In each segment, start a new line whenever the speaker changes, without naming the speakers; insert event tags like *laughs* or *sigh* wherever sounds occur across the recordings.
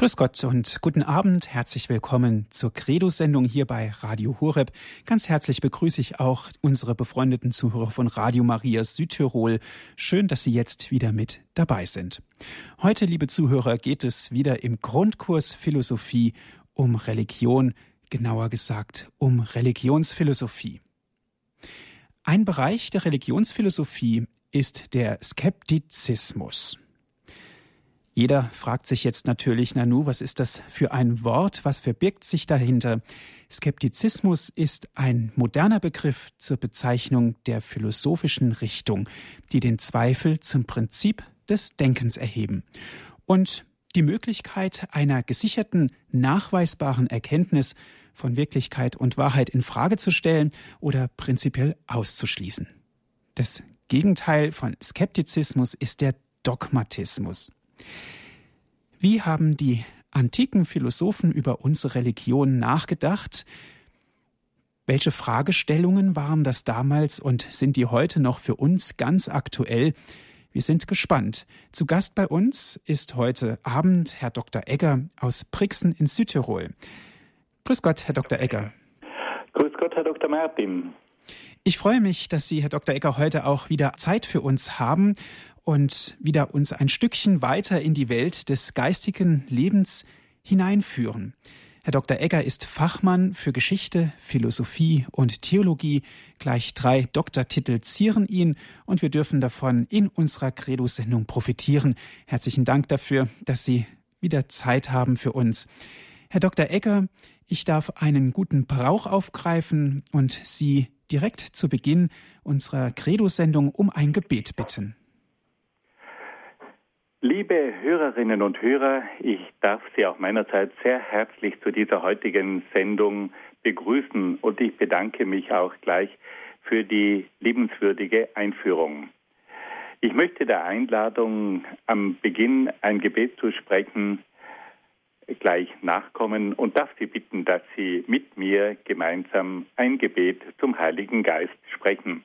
Grüß Gott und guten Abend. Herzlich willkommen zur Credo-Sendung hier bei Radio Horeb. Ganz herzlich begrüße ich auch unsere befreundeten Zuhörer von Radio Maria Südtirol. Schön, dass Sie jetzt wieder mit dabei sind. Heute, liebe Zuhörer, geht es wieder im Grundkurs Philosophie um Religion, genauer gesagt um Religionsphilosophie. Ein Bereich der Religionsphilosophie ist der Skeptizismus. Jeder fragt sich jetzt natürlich, Nanu, was ist das für ein Wort? Was verbirgt sich dahinter? Skeptizismus ist ein moderner Begriff zur Bezeichnung der philosophischen Richtung, die den Zweifel zum Prinzip des Denkens erheben und die Möglichkeit einer gesicherten, nachweisbaren Erkenntnis von Wirklichkeit und Wahrheit in Frage zu stellen oder prinzipiell auszuschließen. Das Gegenteil von Skeptizismus ist der Dogmatismus. Wie haben die antiken Philosophen über unsere Religion nachgedacht? Welche Fragestellungen waren das damals und sind die heute noch für uns ganz aktuell? Wir sind gespannt. Zu Gast bei uns ist heute Abend Herr Dr. Egger aus Brixen in Südtirol. Grüß Gott, Herr Dr. Egger.
Grüß Gott, Herr Dr. Martin.
Ich freue mich, dass Sie, Herr Dr. Egger, heute auch wieder Zeit für uns haben und wieder uns ein Stückchen weiter in die Welt des geistigen Lebens hineinführen. Herr Dr. Egger ist Fachmann für Geschichte, Philosophie und Theologie. Gleich drei Doktortitel zieren ihn und wir dürfen davon in unserer Credo-Sendung profitieren. Herzlichen Dank dafür, dass Sie wieder Zeit haben für uns. Herr Dr. Egger, ich darf einen guten Brauch aufgreifen und Sie direkt zu Beginn unserer Credo-Sendung um ein Gebet bitten.
Liebe Hörerinnen und Hörer, ich darf Sie auch meinerseits sehr herzlich zu dieser heutigen Sendung begrüßen und ich bedanke mich auch gleich für die liebenswürdige Einführung. Ich möchte der Einladung am Beginn ein Gebet zu sprechen gleich nachkommen und darf Sie bitten, dass Sie mit mir gemeinsam ein Gebet zum Heiligen Geist sprechen.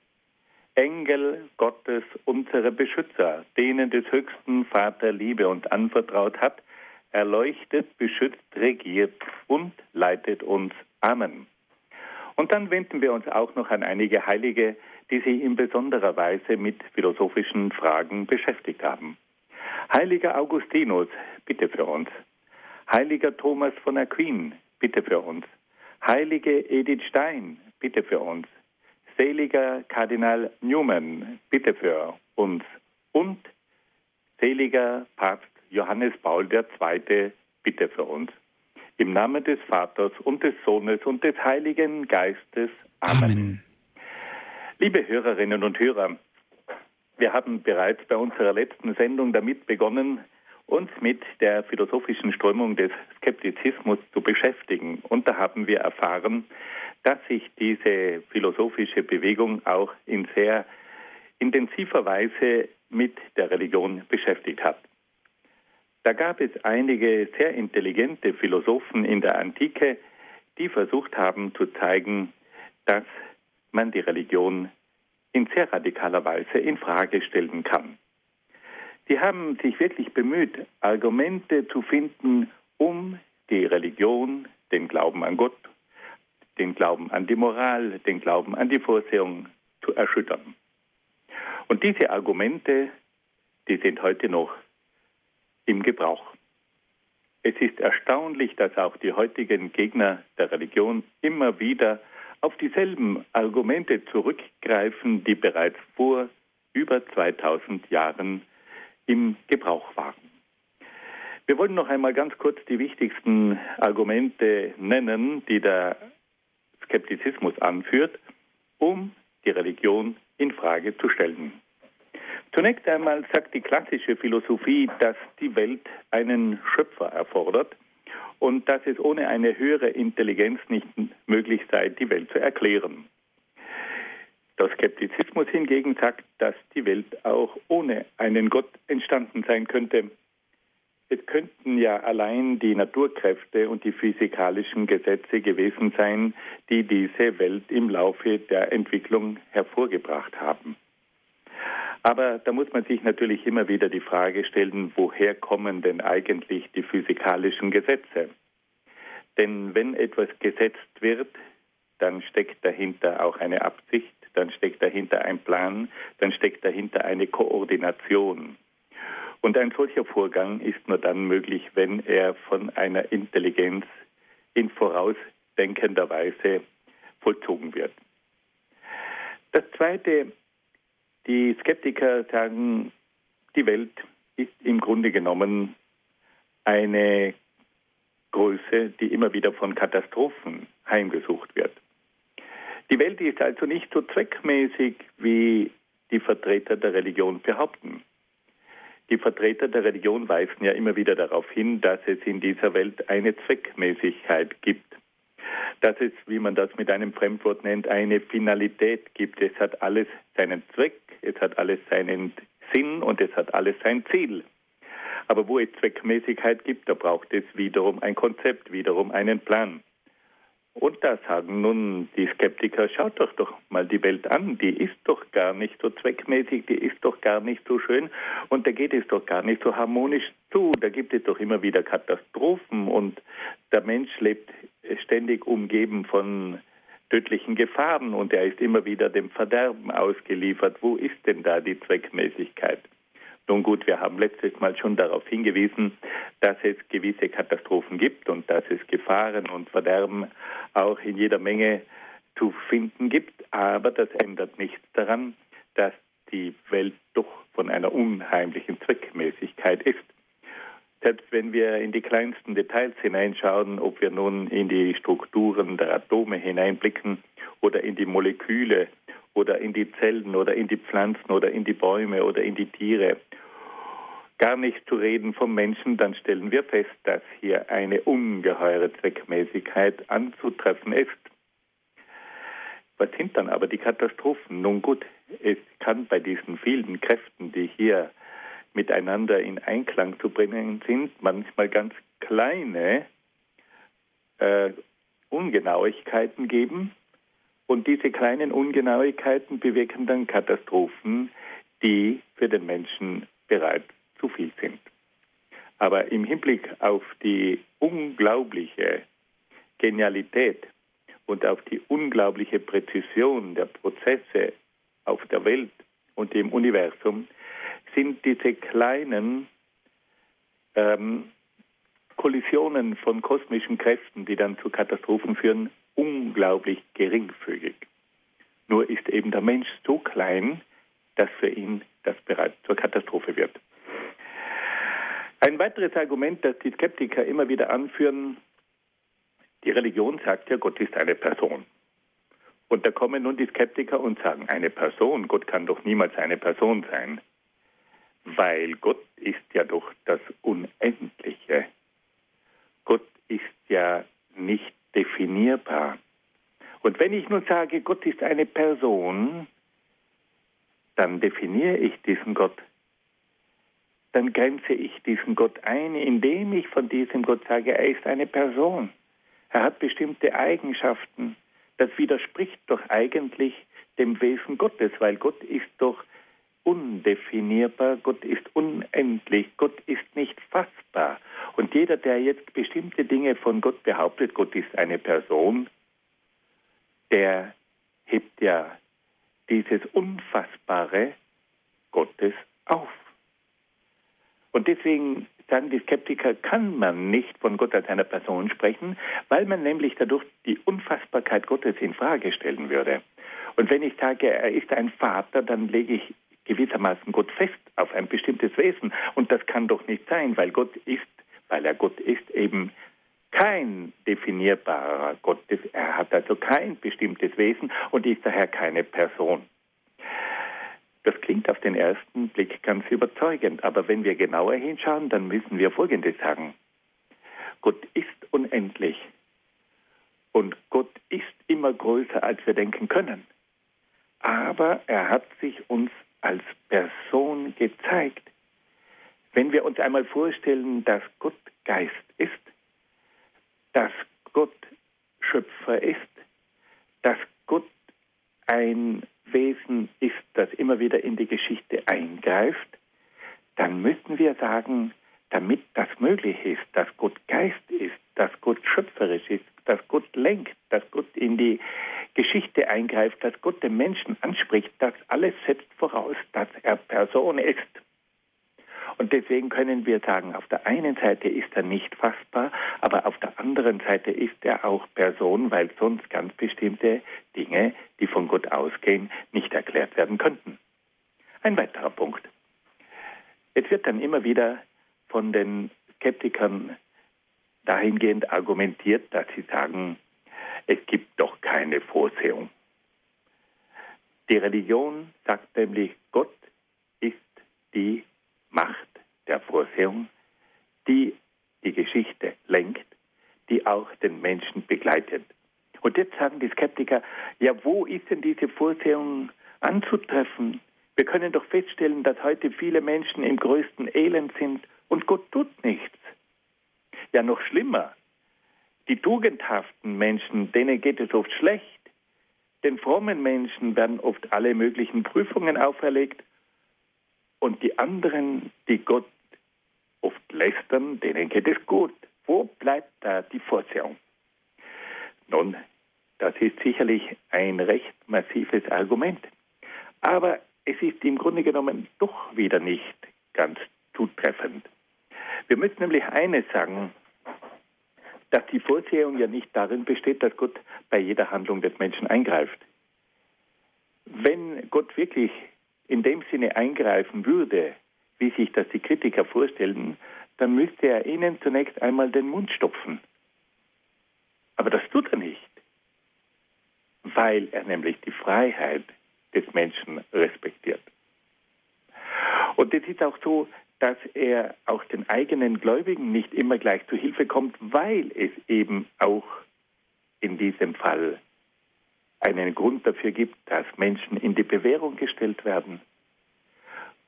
Engel Gottes, unsere Beschützer, denen des höchsten Vater Liebe und anvertraut hat, erleuchtet, beschützt, regiert und leitet uns. Amen. Und dann wenden wir uns auch noch an einige Heilige, die sich in besonderer Weise mit philosophischen Fragen beschäftigt haben. Heiliger Augustinus, bitte für uns. Heiliger Thomas von Aquin, bitte für uns. Heilige Edith Stein, bitte für uns seliger Kardinal Newman, bitte für uns. Und seliger Papst Johannes Paul II, bitte für uns. Im Namen des Vaters und des Sohnes und des Heiligen Geistes. Amen. Amen. Liebe Hörerinnen und Hörer, wir haben bereits bei unserer letzten Sendung damit begonnen, uns mit der philosophischen Strömung des Skeptizismus zu beschäftigen. Und da haben wir erfahren, dass sich diese philosophische Bewegung auch in sehr intensiver Weise mit der Religion beschäftigt hat. Da gab es einige sehr intelligente Philosophen in der Antike, die versucht haben zu zeigen, dass man die Religion in sehr radikaler Weise in Frage stellen kann. Sie haben sich wirklich bemüht, Argumente zu finden, um die Religion, den Glauben an Gott den Glauben an die Moral, den Glauben an die Vorsehung zu erschüttern. Und diese Argumente, die sind heute noch im Gebrauch. Es ist erstaunlich, dass auch die heutigen Gegner der Religion immer wieder auf dieselben Argumente zurückgreifen, die bereits vor über 2000 Jahren im Gebrauch waren. Wir wollen noch einmal ganz kurz die wichtigsten Argumente nennen, die der Skeptizismus anführt, um die Religion in Frage zu stellen. Zunächst einmal sagt die klassische Philosophie, dass die Welt einen Schöpfer erfordert und dass es ohne eine höhere Intelligenz nicht möglich sei, die Welt zu erklären. Der Skeptizismus hingegen sagt, dass die Welt auch ohne einen Gott entstanden sein könnte. Es könnten ja allein die Naturkräfte und die physikalischen Gesetze gewesen sein, die diese Welt im Laufe der Entwicklung hervorgebracht haben. Aber da muss man sich natürlich immer wieder die Frage stellen, woher kommen denn eigentlich die physikalischen Gesetze? Denn wenn etwas gesetzt wird, dann steckt dahinter auch eine Absicht, dann steckt dahinter ein Plan, dann steckt dahinter eine Koordination. Und ein solcher Vorgang ist nur dann möglich, wenn er von einer Intelligenz in vorausdenkender Weise vollzogen wird. Das Zweite, die Skeptiker sagen, die Welt ist im Grunde genommen eine Größe, die immer wieder von Katastrophen heimgesucht wird. Die Welt ist also nicht so zweckmäßig, wie die Vertreter der Religion behaupten. Die Vertreter der Religion weisen ja immer wieder darauf hin, dass es in dieser Welt eine Zweckmäßigkeit gibt. Dass es, wie man das mit einem Fremdwort nennt, eine Finalität gibt. Es hat alles seinen Zweck, es hat alles seinen Sinn und es hat alles sein Ziel. Aber wo es Zweckmäßigkeit gibt, da braucht es wiederum ein Konzept, wiederum einen Plan. Und da sagen nun die Skeptiker, schaut doch doch mal die Welt an, die ist doch gar nicht so zweckmäßig, die ist doch gar nicht so schön. Und da geht es doch gar nicht so harmonisch zu, da gibt es doch immer wieder Katastrophen. Und der Mensch lebt ständig umgeben von tödlichen Gefahren. Und er ist immer wieder dem Verderben ausgeliefert. Wo ist denn da die Zweckmäßigkeit? Nun gut, wir haben letztes Mal schon darauf hingewiesen, dass es gewisse Katastrophen gibt und dass es Gefahren und Verderben auch in jeder Menge zu finden gibt. Aber das ändert nichts daran, dass die Welt doch von einer unheimlichen Zweckmäßigkeit ist. Selbst wenn wir in die kleinsten Details hineinschauen, ob wir nun in die Strukturen der Atome hineinblicken oder in die Moleküle oder in die Zellen oder in die Pflanzen oder in die Bäume oder in die Tiere, gar nicht zu reden vom Menschen, dann stellen wir fest, dass hier eine ungeheure Zweckmäßigkeit anzutreffen ist. Was sind dann aber die Katastrophen? Nun gut, es kann bei diesen vielen Kräften, die hier miteinander in Einklang zu bringen sind, manchmal ganz kleine äh, Ungenauigkeiten geben. Und diese kleinen Ungenauigkeiten bewirken dann Katastrophen, die für den Menschen bereits zu viel sind. Aber im Hinblick auf die unglaubliche Genialität und auf die unglaubliche Präzision der Prozesse auf der Welt und im Universum sind diese kleinen ähm, Kollisionen von kosmischen Kräften, die dann zu Katastrophen führen, unglaublich geringfügig. Nur ist eben der Mensch so klein, dass für ihn das bereits zur Katastrophe wird. Ein weiteres Argument, das die Skeptiker immer wieder anführen, die Religion sagt ja, Gott ist eine Person. Und da kommen nun die Skeptiker und sagen, eine Person, Gott kann doch niemals eine Person sein, weil Gott ist ja doch das Unendliche. Gott ist ja nicht definierbar. Und wenn ich nun sage, Gott ist eine Person, dann definiere ich diesen Gott dann grenze ich diesen Gott ein, indem ich von diesem Gott sage, er ist eine Person. Er hat bestimmte Eigenschaften. Das widerspricht doch eigentlich dem Wesen Gottes, weil Gott ist doch undefinierbar, Gott ist unendlich, Gott ist nicht. Und jeder, der jetzt bestimmte Dinge von Gott behauptet, Gott ist eine Person, der hebt ja dieses Unfassbare Gottes auf. Und deswegen sagen die Skeptiker, kann man nicht von Gott als einer Person sprechen, weil man nämlich dadurch die Unfassbarkeit Gottes in Frage stellen würde. Und wenn ich sage, er ist ein Vater, dann lege ich gewissermaßen Gott fest auf ein bestimmtes Wesen. Und das kann doch nicht sein, weil Gott ist, weil er Gott ist, eben kein definierbarer Gott. Er hat also kein bestimmtes Wesen und ist daher keine Person. Das klingt auf den ersten Blick ganz überzeugend, aber wenn wir genauer hinschauen, dann müssen wir Folgendes sagen. Gott ist unendlich und Gott ist immer größer, als wir denken können. Aber er hat sich uns als Person gezeigt. Wenn wir uns einmal vorstellen, dass Gott Geist ist, dass Gott Schöpfer ist, dass Gott ein Wesen ist, das immer wieder in die Geschichte eingreift, dann müssen wir sagen, damit das möglich ist, dass Gott Geist ist, dass Gott schöpferisch ist, dass Gott lenkt, dass Gott in die Geschichte eingreift, dass Gott den Menschen anspricht, das alles setzt voraus, dass er Person ist. Und deswegen können wir sagen, auf der einen Seite ist er nicht fassbar, aber auf der anderen Seite ist er auch Person, weil sonst ganz bestimmte Dinge, die von Gott ausgehen, nicht erklärt werden könnten. Ein weiterer Punkt. Es wird dann immer wieder von den Skeptikern dahingehend argumentiert, dass sie sagen, es gibt doch keine Vorsehung. Die Religion sagt nämlich, Gott ist die Macht der Vorsehung, die die Geschichte lenkt, die auch den Menschen begleitet. Und jetzt sagen die Skeptiker, ja, wo ist denn diese Vorsehung anzutreffen? Wir können doch feststellen, dass heute viele Menschen im größten Elend sind und Gott tut nichts. Ja, noch schlimmer. Die tugendhaften Menschen, denen geht es oft schlecht. Den frommen Menschen werden oft alle möglichen Prüfungen auferlegt und die anderen, die Gott oft lästern, denen geht es gut. Wo bleibt da die Vorsehung? Nun, das ist sicherlich ein recht massives Argument. Aber es ist im Grunde genommen doch wieder nicht ganz zutreffend. Wir müssen nämlich eines sagen, dass die Vorsehung ja nicht darin besteht, dass Gott bei jeder Handlung des Menschen eingreift. Wenn Gott wirklich in dem Sinne eingreifen würde, wie sich das die Kritiker vorstellen, dann müsste er ihnen zunächst einmal den Mund stopfen. Aber das tut er nicht, weil er nämlich die Freiheit des Menschen respektiert. Und es ist auch so, dass er auch den eigenen Gläubigen nicht immer gleich zu Hilfe kommt, weil es eben auch in diesem Fall einen Grund dafür gibt, dass Menschen in die Bewährung gestellt werden.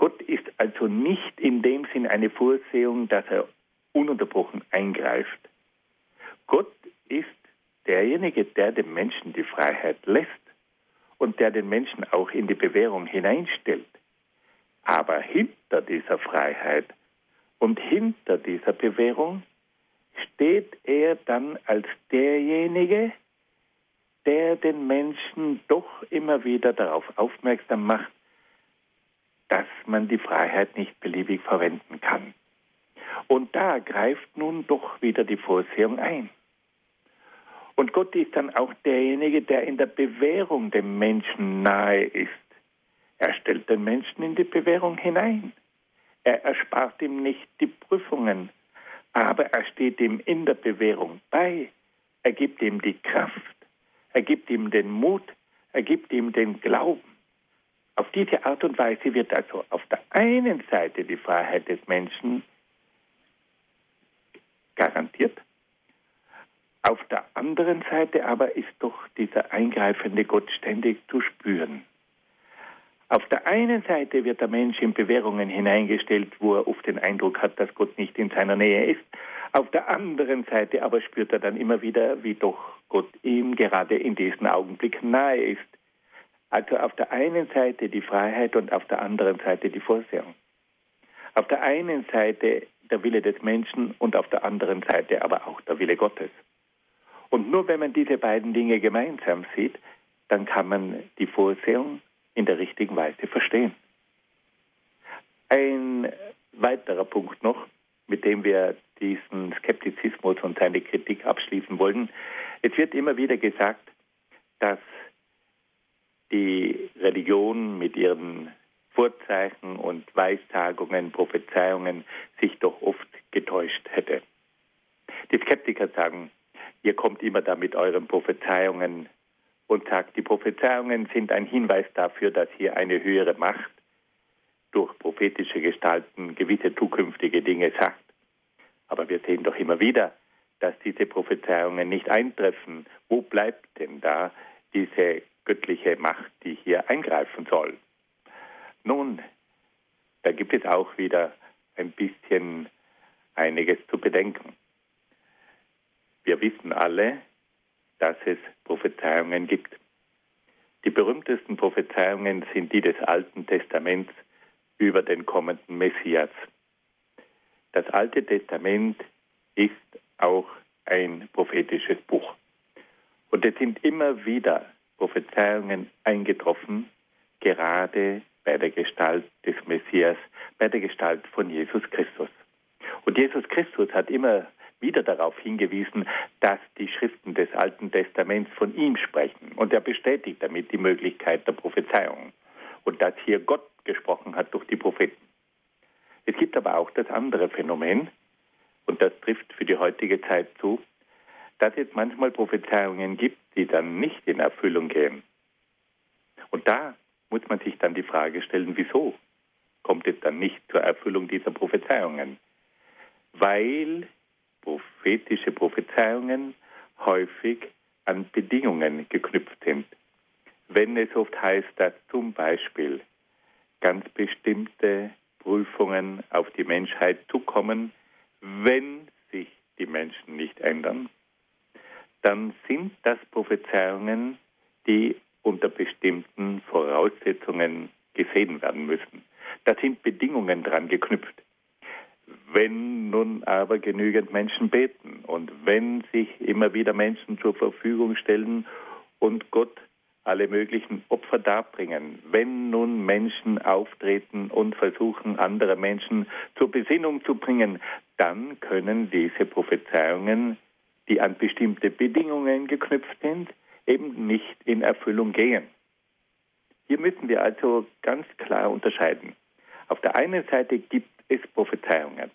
Gott ist also nicht in dem Sinn eine Vorsehung, dass er ununterbrochen eingreift. Gott ist derjenige, der dem Menschen die Freiheit lässt und der den Menschen auch in die Bewährung hineinstellt. Aber hinter dieser Freiheit und hinter dieser Bewährung steht er dann als derjenige, der den Menschen doch immer wieder darauf aufmerksam macht, dass man die Freiheit nicht beliebig verwenden kann. Und da greift nun doch wieder die Vorsehung ein. Und Gott ist dann auch derjenige, der in der Bewährung dem Menschen nahe ist. Er stellt den Menschen in die Bewährung hinein. Er erspart ihm nicht die Prüfungen, aber er steht ihm in der Bewährung bei. Er gibt ihm die Kraft, er gibt ihm den Mut, er gibt ihm den Glauben. Auf diese Art und Weise wird also auf der einen Seite die Freiheit des Menschen garantiert, auf der anderen Seite aber ist doch dieser eingreifende Gott ständig zu spüren. Auf der einen Seite wird der Mensch in Bewährungen hineingestellt, wo er oft den Eindruck hat, dass Gott nicht in seiner Nähe ist. Auf der anderen Seite aber spürt er dann immer wieder, wie doch Gott ihm gerade in diesem Augenblick nahe ist. Also auf der einen Seite die Freiheit und auf der anderen Seite die Vorsehung. Auf der einen Seite der Wille des Menschen und auf der anderen Seite aber auch der Wille Gottes. Und nur wenn man diese beiden Dinge gemeinsam sieht, dann kann man die Vorsehung in der richtigen Weise verstehen. Ein weiterer Punkt noch, mit dem wir diesen Skeptizismus und seine Kritik abschließen wollen. Es wird immer wieder gesagt, dass die Religion mit ihren Vorzeichen und Weissagungen, Prophezeiungen sich doch oft getäuscht hätte. Die Skeptiker sagen, ihr kommt immer da mit euren Prophezeiungen und sagt, die Prophezeiungen sind ein Hinweis dafür, dass hier eine höhere Macht durch prophetische Gestalten gewisse zukünftige Dinge sagt. Aber wir sehen doch immer wieder, dass diese Prophezeiungen nicht eintreffen. Wo bleibt denn da diese göttliche Macht, die hier eingreifen soll? Nun, da gibt es auch wieder ein bisschen einiges zu bedenken. Wir wissen alle, dass es Prophezeiungen gibt. Die berühmtesten Prophezeiungen sind die des Alten Testaments über den kommenden Messias. Das Alte Testament ist auch ein prophetisches Buch. Und es sind immer wieder Prophezeiungen eingetroffen, gerade bei der Gestalt des Messias, bei der Gestalt von Jesus Christus. Und Jesus Christus hat immer wieder darauf hingewiesen, dass die Schriften des Alten Testaments von ihm sprechen. Und er bestätigt damit die Möglichkeit der Prophezeiung. Und dass hier Gott gesprochen hat durch die Propheten. Es gibt aber auch das andere Phänomen, und das trifft für die heutige Zeit zu, dass es manchmal Prophezeiungen gibt, die dann nicht in Erfüllung gehen. Und da muss man sich dann die Frage stellen, wieso kommt es dann nicht zur Erfüllung dieser Prophezeiungen? Weil prophetische Prophezeiungen häufig an Bedingungen geknüpft sind. Wenn es oft heißt, dass zum Beispiel ganz bestimmte Prüfungen auf die Menschheit zukommen, wenn sich die Menschen nicht ändern, dann sind das Prophezeiungen, die unter bestimmten Voraussetzungen gesehen werden müssen. Da sind Bedingungen dran geknüpft. Wenn nun aber genügend Menschen beten und wenn sich immer wieder Menschen zur Verfügung stellen und Gott alle möglichen Opfer darbringen. Wenn nun Menschen auftreten und versuchen, andere Menschen zur Besinnung zu bringen, dann können diese Prophezeiungen, die an bestimmte Bedingungen geknüpft sind, eben nicht in Erfüllung gehen. Hier müssen wir also ganz klar unterscheiden. Auf der einen Seite gibt es Prophezeiungen.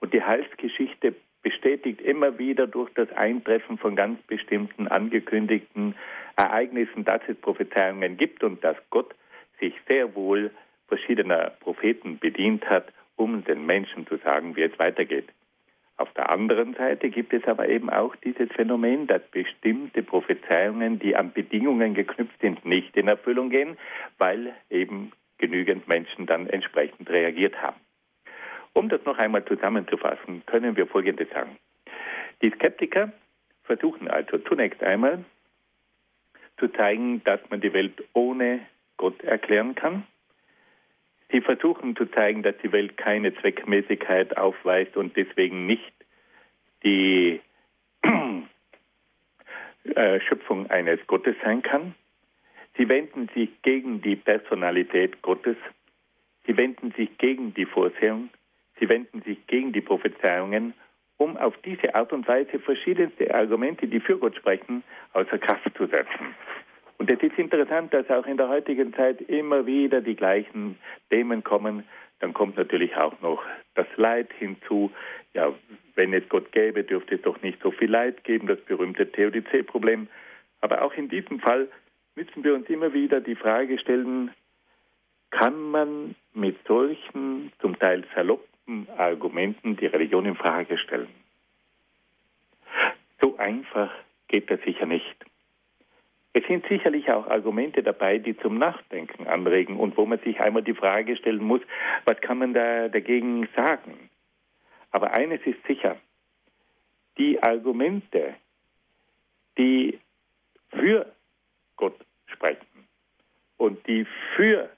Und die Heilsgeschichte bestätigt immer wieder durch das Eintreffen von ganz bestimmten angekündigten Ereignissen, dass es Prophezeiungen gibt und dass Gott sich sehr wohl verschiedener Propheten bedient hat, um den Menschen zu sagen, wie es weitergeht. Auf der anderen Seite gibt es aber eben auch dieses Phänomen, dass bestimmte Prophezeiungen, die an Bedingungen geknüpft sind, nicht in Erfüllung gehen, weil eben genügend Menschen dann entsprechend reagiert haben. Um das noch einmal zusammenzufassen, können wir Folgendes sagen. Die Skeptiker versuchen also zunächst einmal zu zeigen, dass man die Welt ohne Gott erklären kann. Sie versuchen zu zeigen, dass die Welt keine Zweckmäßigkeit aufweist und deswegen nicht die *clears throat* äh, Schöpfung eines Gottes sein kann. Sie wenden sich gegen die Personalität Gottes. Sie wenden sich gegen die Vorsehung. Sie wenden sich gegen die Prophezeiungen, um auf diese Art und Weise verschiedenste Argumente, die für Gott sprechen, außer Kraft zu setzen. Und es ist interessant, dass auch in der heutigen Zeit immer wieder die gleichen Themen kommen. Dann kommt natürlich auch noch das Leid hinzu. Ja, wenn es Gott gäbe, dürfte es doch nicht so viel Leid geben, das berühmte Theodizee-Problem. Aber auch in diesem Fall müssen wir uns immer wieder die Frage stellen, kann man mit solchen zum Teil saloppen Argumenten die Religion in Frage stellen? So einfach geht das sicher nicht. Es sind sicherlich auch Argumente dabei, die zum Nachdenken anregen und wo man sich einmal die Frage stellen muss, was kann man da dagegen sagen? Aber eines ist sicher, die Argumente, die für Gott sprechen und die für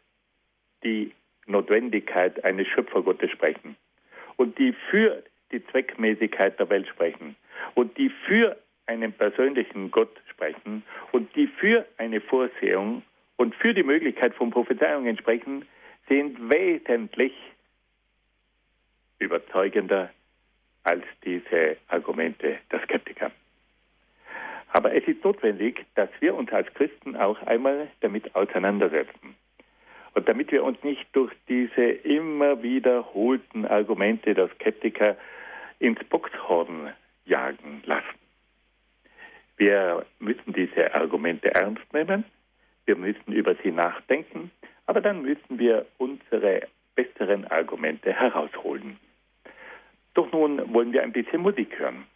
die Notwendigkeit eines Schöpfergottes sprechen und die für die Zweckmäßigkeit der Welt sprechen und die für einen persönlichen Gott sprechen und die für eine Vorsehung und für die Möglichkeit von Prophezeiungen sprechen, sind wesentlich überzeugender als diese Argumente der Skeptiker. Aber es ist notwendig, dass wir uns als Christen auch einmal damit auseinandersetzen. Und damit wir uns nicht durch diese immer wiederholten Argumente der Skeptiker ins Boxhorn jagen lassen. Wir müssen diese Argumente ernst nehmen, wir müssen über sie nachdenken, aber dann müssen wir unsere besseren Argumente herausholen. Doch nun wollen wir ein bisschen Musik hören.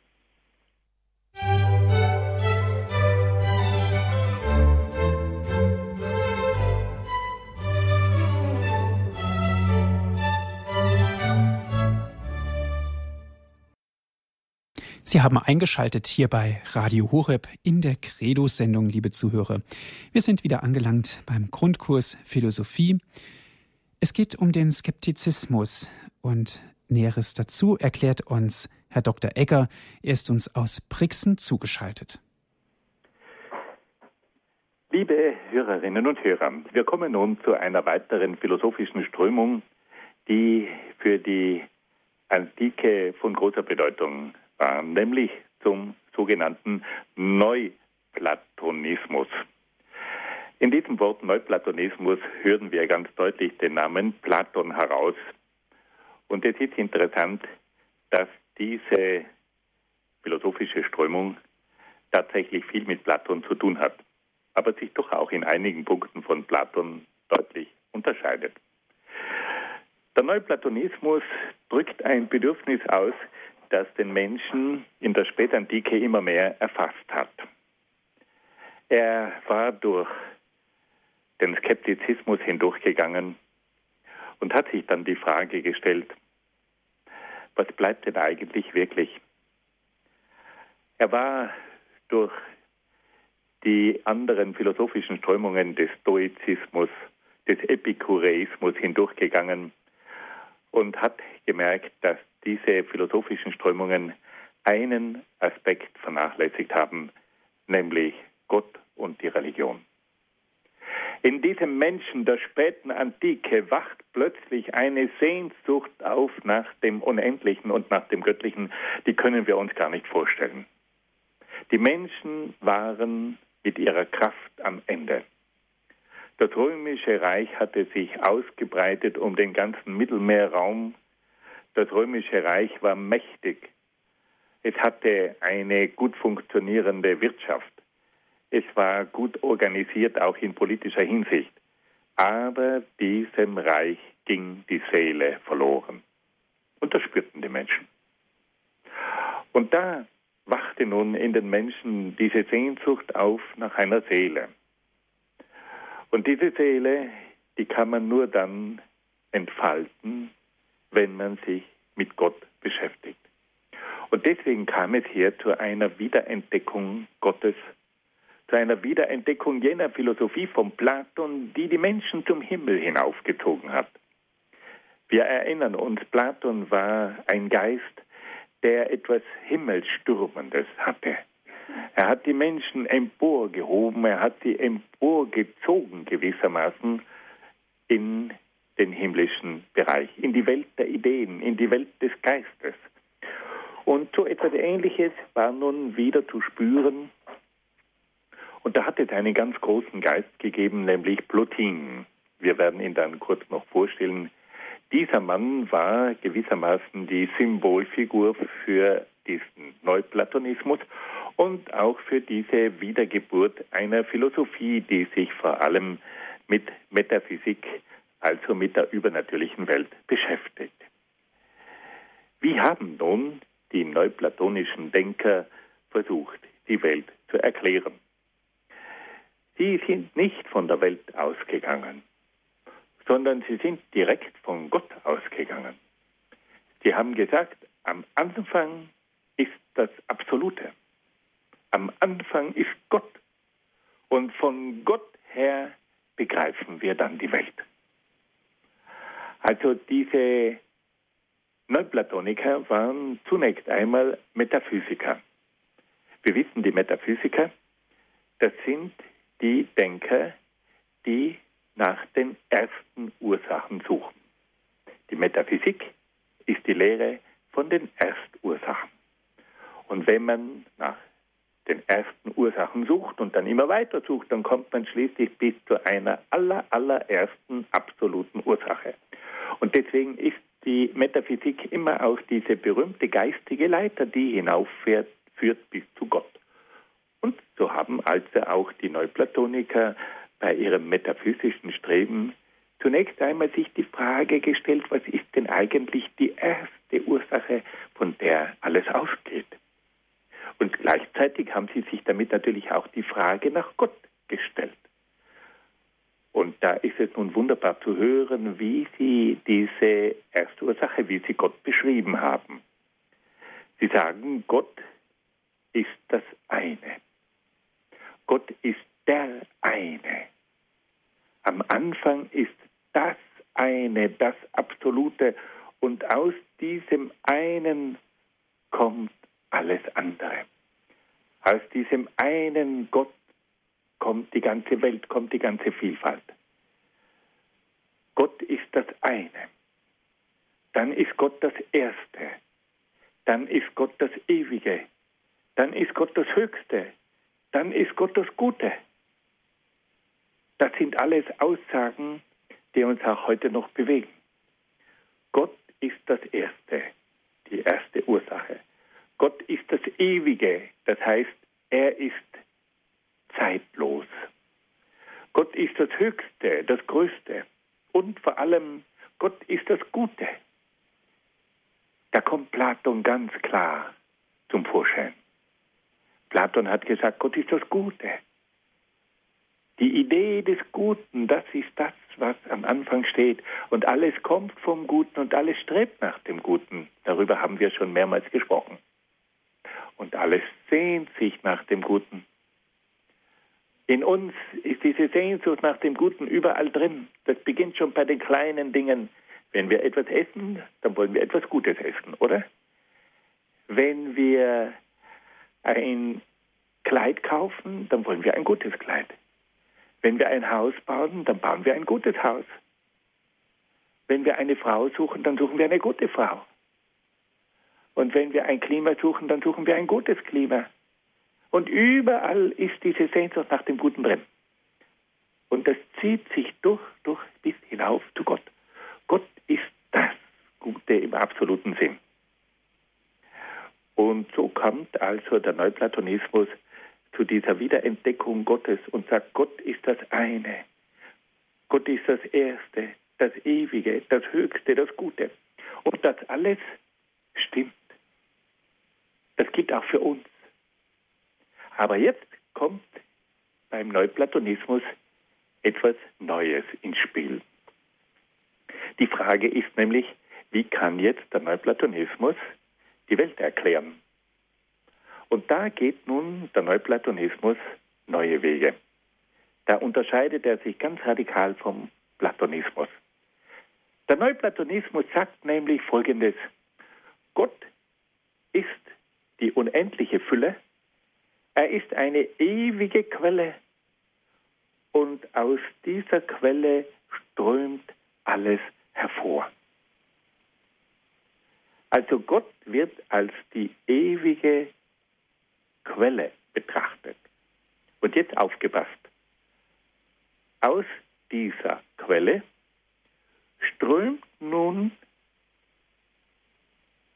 Sie haben eingeschaltet hier bei Radio Horeb in der Credo-Sendung, liebe Zuhörer. Wir sind wieder angelangt beim Grundkurs Philosophie. Es geht um den Skeptizismus und Näheres dazu erklärt uns Herr Dr. Egger. Er ist uns aus Brixen zugeschaltet.
Liebe Hörerinnen und Hörer, wir kommen nun zu einer weiteren philosophischen Strömung, die für die Antike von großer Bedeutung war, nämlich zum sogenannten Neuplatonismus. In diesem Wort Neuplatonismus hören wir ganz deutlich den Namen Platon heraus. Und es ist interessant, dass diese philosophische Strömung tatsächlich viel mit Platon zu tun hat, aber sich doch auch in einigen Punkten von Platon deutlich unterscheidet. Der Neuplatonismus drückt ein Bedürfnis aus, das den Menschen in der Spätantike immer mehr erfasst hat. Er war durch den Skeptizismus hindurchgegangen und hat sich dann die Frage gestellt, was bleibt denn eigentlich wirklich? Er war durch die anderen philosophischen Strömungen des Stoizismus, des Epikureismus hindurchgegangen und hat gemerkt, dass diese philosophischen Strömungen einen Aspekt vernachlässigt haben, nämlich Gott und die Religion. In diesem Menschen der späten Antike wacht plötzlich eine Sehnsucht auf nach dem Unendlichen und nach dem Göttlichen, die können wir uns gar nicht vorstellen. Die Menschen waren mit ihrer Kraft am Ende. Das römische Reich hatte sich ausgebreitet um den ganzen Mittelmeerraum das römische Reich war mächtig. Es hatte eine gut funktionierende Wirtschaft. Es war gut organisiert, auch in politischer Hinsicht. Aber diesem Reich ging die Seele verloren. Und das spürten die Menschen. Und da wachte nun in den Menschen diese Sehnsucht auf nach einer Seele. Und diese Seele, die kann man nur dann entfalten, wenn man sich mit Gott beschäftigt. Und deswegen kam es hier zu einer Wiederentdeckung Gottes, zu einer Wiederentdeckung jener Philosophie von Platon, die die Menschen zum Himmel hinaufgezogen hat. Wir erinnern uns, Platon war ein Geist, der etwas Himmelstürmendes hatte. Er hat die Menschen emporgehoben, er hat sie emporgezogen gewissermaßen in den himmlischen Bereich, in die Welt der Ideen, in die Welt des Geistes. Und so etwas Ähnliches war nun wieder zu spüren. Und da hat es einen ganz großen Geist gegeben, nämlich Plotin. Wir werden ihn dann kurz noch vorstellen. Dieser Mann war gewissermaßen die Symbolfigur für diesen Neuplatonismus und auch für diese Wiedergeburt einer Philosophie, die sich vor allem mit Metaphysik also mit der übernatürlichen Welt beschäftigt. Wie haben nun die neuplatonischen Denker versucht, die Welt zu erklären? Sie sind nicht von der Welt ausgegangen, sondern sie sind direkt von Gott ausgegangen. Sie haben gesagt, am Anfang ist das Absolute. Am Anfang ist Gott. Und von Gott her begreifen wir dann die Welt. Also diese Neuplatoniker waren zunächst einmal Metaphysiker. Wir wissen, die Metaphysiker, das sind die Denker, die nach den ersten Ursachen suchen. Die Metaphysik ist die Lehre von den Erstursachen. Und wenn man nach den ersten Ursachen sucht und dann immer weiter sucht, dann kommt man schließlich bis zu einer aller, allerersten absoluten Ursache. Und deswegen ist die Metaphysik immer auch diese berühmte geistige Leiter, die hinaufführt führt bis zu Gott. Und so haben also auch die Neuplatoniker bei ihrem metaphysischen Streben zunächst einmal sich die Frage gestellt, was ist denn eigentlich die erste Ursache, von der alles ausgeht? Und gleichzeitig haben sie sich damit natürlich auch die Frage nach Gott gestellt. Und da ist es nun wunderbar zu hören, wie sie diese erste Ursache, wie sie Gott beschrieben haben. Sie sagen, Gott ist das eine. Gott ist der eine. Am Anfang ist das eine, das Absolute. Und aus diesem einen kommt alles andere. Aus diesem einen Gott kommt die ganze Welt, kommt die ganze Vielfalt. Gott ist das eine. Dann ist Gott das Erste. Dann ist Gott das Ewige. Dann ist Gott das Höchste. Dann ist Gott das Gute. Das sind alles Aussagen, die uns auch heute noch bewegen. Gott ist das Erste, die erste Ursache. Gott ist das Ewige, das heißt, er ist zeitlos. Gott ist das Höchste, das Größte und vor allem Gott ist das Gute. Da kommt Platon ganz klar zum Vorschein. Platon hat gesagt, Gott ist das Gute. Die Idee des Guten, das ist das, was am Anfang steht. Und alles kommt vom Guten und alles strebt nach dem Guten. Darüber haben wir schon mehrmals gesprochen. Und alles sehnt sich nach dem Guten. In uns ist diese Sehnsucht nach dem Guten überall drin. Das beginnt schon bei den kleinen Dingen. Wenn wir etwas essen, dann wollen wir etwas Gutes essen, oder? Wenn wir ein Kleid kaufen, dann wollen wir ein gutes Kleid. Wenn wir ein Haus bauen, dann bauen wir ein gutes Haus. Wenn wir eine Frau suchen, dann suchen wir eine gute Frau. Und wenn wir ein Klima suchen, dann suchen wir ein gutes Klima. Und überall ist diese Sehnsucht nach dem Guten drin. Und das zieht sich durch, durch bis hinauf zu Gott. Gott ist das Gute im absoluten Sinn. Und so kommt also der Neuplatonismus zu dieser Wiederentdeckung Gottes und sagt, Gott ist das eine. Gott ist das Erste, das Ewige, das Höchste, das Gute. Und das alles stimmt. Das gilt auch für uns. Aber jetzt kommt beim Neuplatonismus etwas Neues ins Spiel. Die Frage ist nämlich, wie kann jetzt der Neuplatonismus die Welt erklären? Und da geht nun der Neuplatonismus neue Wege. Da unterscheidet er sich ganz radikal vom Platonismus. Der Neuplatonismus sagt nämlich Folgendes. Gott ist die unendliche Fülle er ist eine ewige Quelle und aus dieser Quelle strömt alles hervor. Also Gott wird als die ewige Quelle betrachtet. Und jetzt aufgepasst. Aus dieser Quelle strömt nun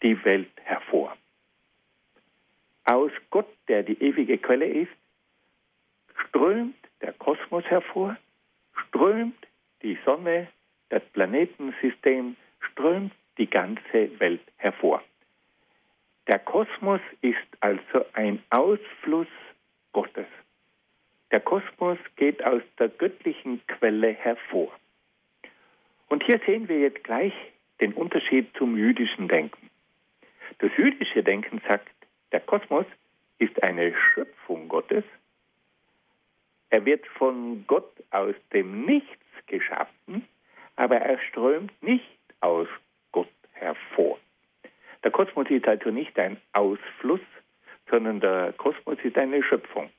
die Welt hervor aus Gott, der die ewige Quelle ist, strömt der Kosmos hervor, strömt die Sonne, das Planetensystem, strömt die ganze Welt hervor. Der Kosmos ist also ein Ausfluss Gottes. Der Kosmos geht aus der göttlichen Quelle hervor. Und hier sehen wir jetzt gleich den Unterschied zum jüdischen Denken. Das jüdische Denken sagt, der Kosmos ist eine Schöpfung Gottes. Er wird von Gott aus dem Nichts geschaffen, aber er strömt nicht aus Gott hervor. Der Kosmos ist also nicht ein Ausfluss, sondern der Kosmos ist eine Schöpfung.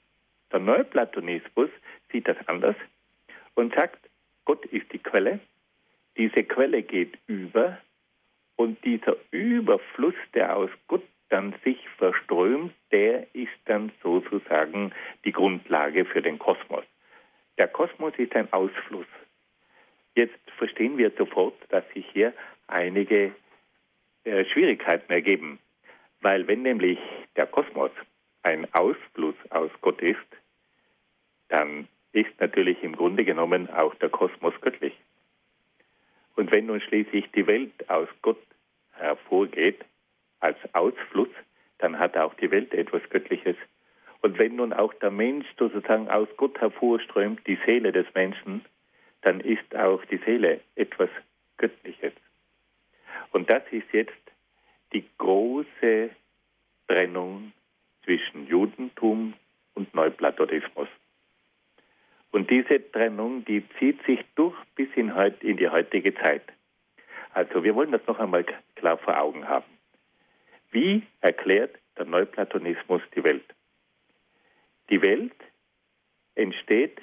Der Neuplatonismus sieht das anders und sagt, Gott ist die Quelle, diese Quelle geht über und dieser Überfluss, der aus Gott dann sich verströmt, der ist dann sozusagen die Grundlage für den Kosmos. Der Kosmos ist ein Ausfluss. Jetzt verstehen wir sofort, dass sich hier einige äh, Schwierigkeiten ergeben, weil wenn nämlich der Kosmos ein Ausfluss aus Gott ist, dann ist natürlich im Grunde genommen auch der Kosmos göttlich. Und wenn nun schließlich die Welt aus Gott hervorgeht, als Ausfluss, dann hat auch die Welt etwas Göttliches. Und wenn nun auch der Mensch sozusagen aus Gott hervorströmt, die Seele des Menschen, dann ist auch die Seele etwas Göttliches. Und das ist jetzt die große Trennung zwischen Judentum und Neuplatonismus. Und diese Trennung, die zieht sich durch bis in, die heutige Zeit. Also wir wollen das noch einmal klar vor Augen haben. Wie erklärt der Neuplatonismus die Welt? Die Welt entsteht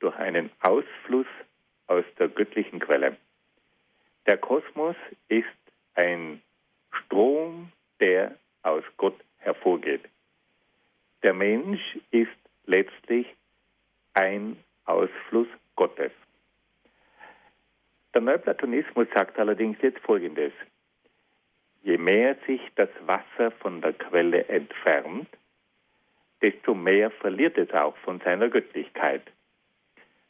durch einen Ausfluss aus der göttlichen Quelle. Der Kosmos ist ein Strom, der aus Gott hervorgeht. Der Mensch ist letztlich ein Ausfluss Gottes. Der Neuplatonismus sagt allerdings jetzt Folgendes. Je mehr sich das Wasser von der Quelle entfernt, desto mehr verliert es auch von seiner Göttlichkeit.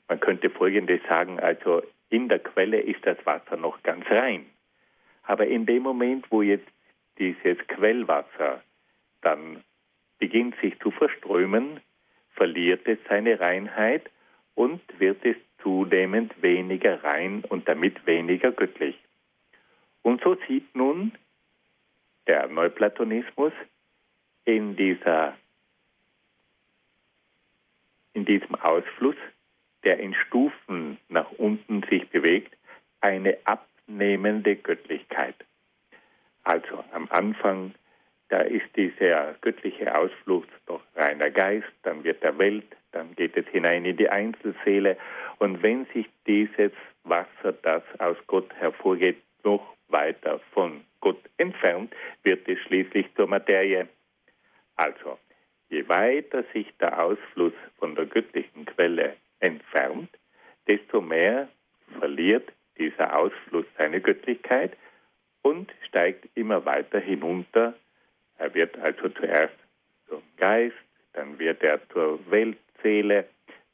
Man könnte Folgendes sagen, also in der Quelle ist das Wasser noch ganz rein. Aber in dem Moment, wo jetzt dieses Quellwasser dann beginnt sich zu verströmen, verliert es seine Reinheit und wird es zunehmend weniger rein und damit weniger göttlich. Und so sieht nun der Neuplatonismus in dieser in diesem Ausfluss, der in Stufen nach unten sich bewegt, eine abnehmende Göttlichkeit. Also am Anfang, da ist dieser göttliche Ausfluss doch reiner Geist, dann wird er Welt, dann geht es hinein in die Einzelseele und wenn sich dieses Wasser, das aus Gott hervorgeht, noch weiter von Gott entfernt, wird es schließlich zur Materie. Also, je weiter sich der Ausfluss von der göttlichen Quelle entfernt, desto mehr verliert dieser Ausfluss seine Göttlichkeit und steigt immer weiter hinunter. Er wird also zuerst zum Geist, dann wird er zur Weltseele,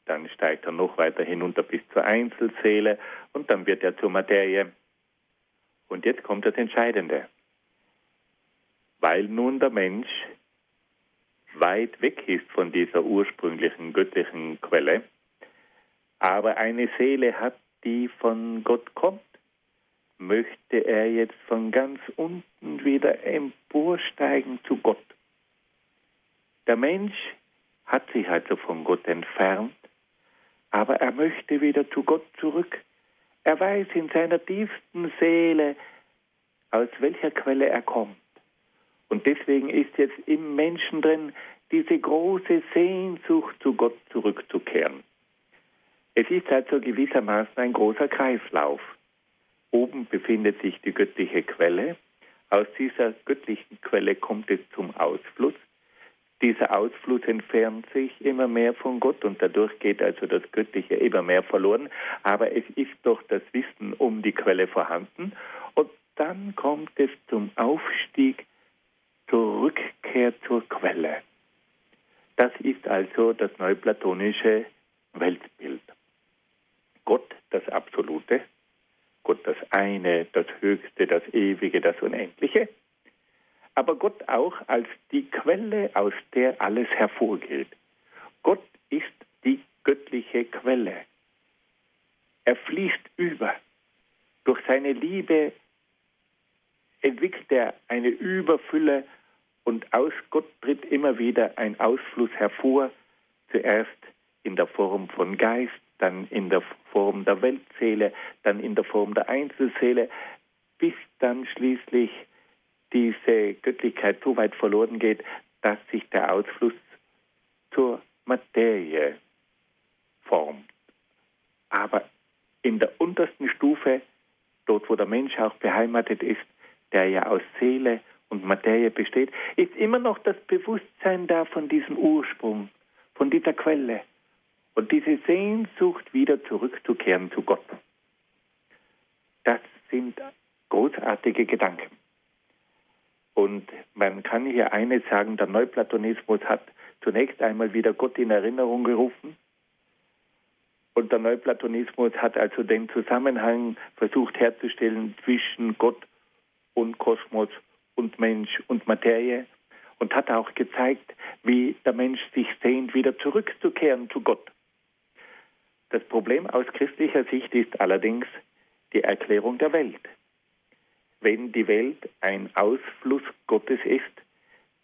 dann steigt er noch weiter hinunter bis zur Einzelseele und dann wird er zur Materie. Und jetzt kommt das Entscheidende. Weil nun der Mensch weit weg ist von dieser ursprünglichen göttlichen Quelle, aber eine Seele hat, die von Gott kommt, möchte er jetzt von ganz unten wieder emporsteigen zu Gott. Der Mensch hat sich also von Gott entfernt, aber er möchte wieder zu Gott zurück. Er weiß in seiner tiefsten Seele, aus welcher Quelle er kommt. Und deswegen ist jetzt im Menschen drin diese große Sehnsucht, zu Gott zurückzukehren. Es ist also gewissermaßen ein großer Kreislauf. Oben befindet sich die göttliche Quelle. Aus dieser göttlichen Quelle kommt es zum Ausfluss. Dieser Ausfluss entfernt sich immer mehr von Gott und dadurch geht also das Göttliche immer mehr verloren. Aber es ist doch das Wissen um die Quelle vorhanden. Und dann kommt es zum Aufstieg, zur Rückkehr zur Quelle. Das ist also das neuplatonische Weltbild. Gott das Absolute, Gott das eine, das Höchste, das Ewige, das Unendliche aber Gott auch als die Quelle, aus der alles hervorgeht. Gott ist die göttliche Quelle. Er fließt über. Durch seine Liebe entwickelt er eine Überfülle und aus Gott tritt immer wieder ein Ausfluss hervor, zuerst in der Form von Geist, dann in der Form der Weltseele, dann in der Form der Einzelseele, bis dann schließlich diese Göttlichkeit so weit verloren geht, dass sich der Ausfluss zur Materie formt. Aber in der untersten Stufe, dort wo der Mensch auch beheimatet ist, der ja aus Seele und Materie besteht, ist immer noch das Bewusstsein da von diesem Ursprung, von dieser Quelle und diese Sehnsucht wieder zurückzukehren zu Gott. Das sind großartige Gedanken. Und man kann hier eines sagen, der Neuplatonismus hat zunächst einmal wieder Gott in Erinnerung gerufen. Und der Neuplatonismus hat also den Zusammenhang versucht herzustellen zwischen Gott und Kosmos und Mensch und Materie und hat auch gezeigt, wie der Mensch sich sehnt, wieder zurückzukehren zu Gott. Das Problem aus christlicher Sicht ist allerdings die Erklärung der Welt. Wenn die Welt ein Ausfluss Gottes ist,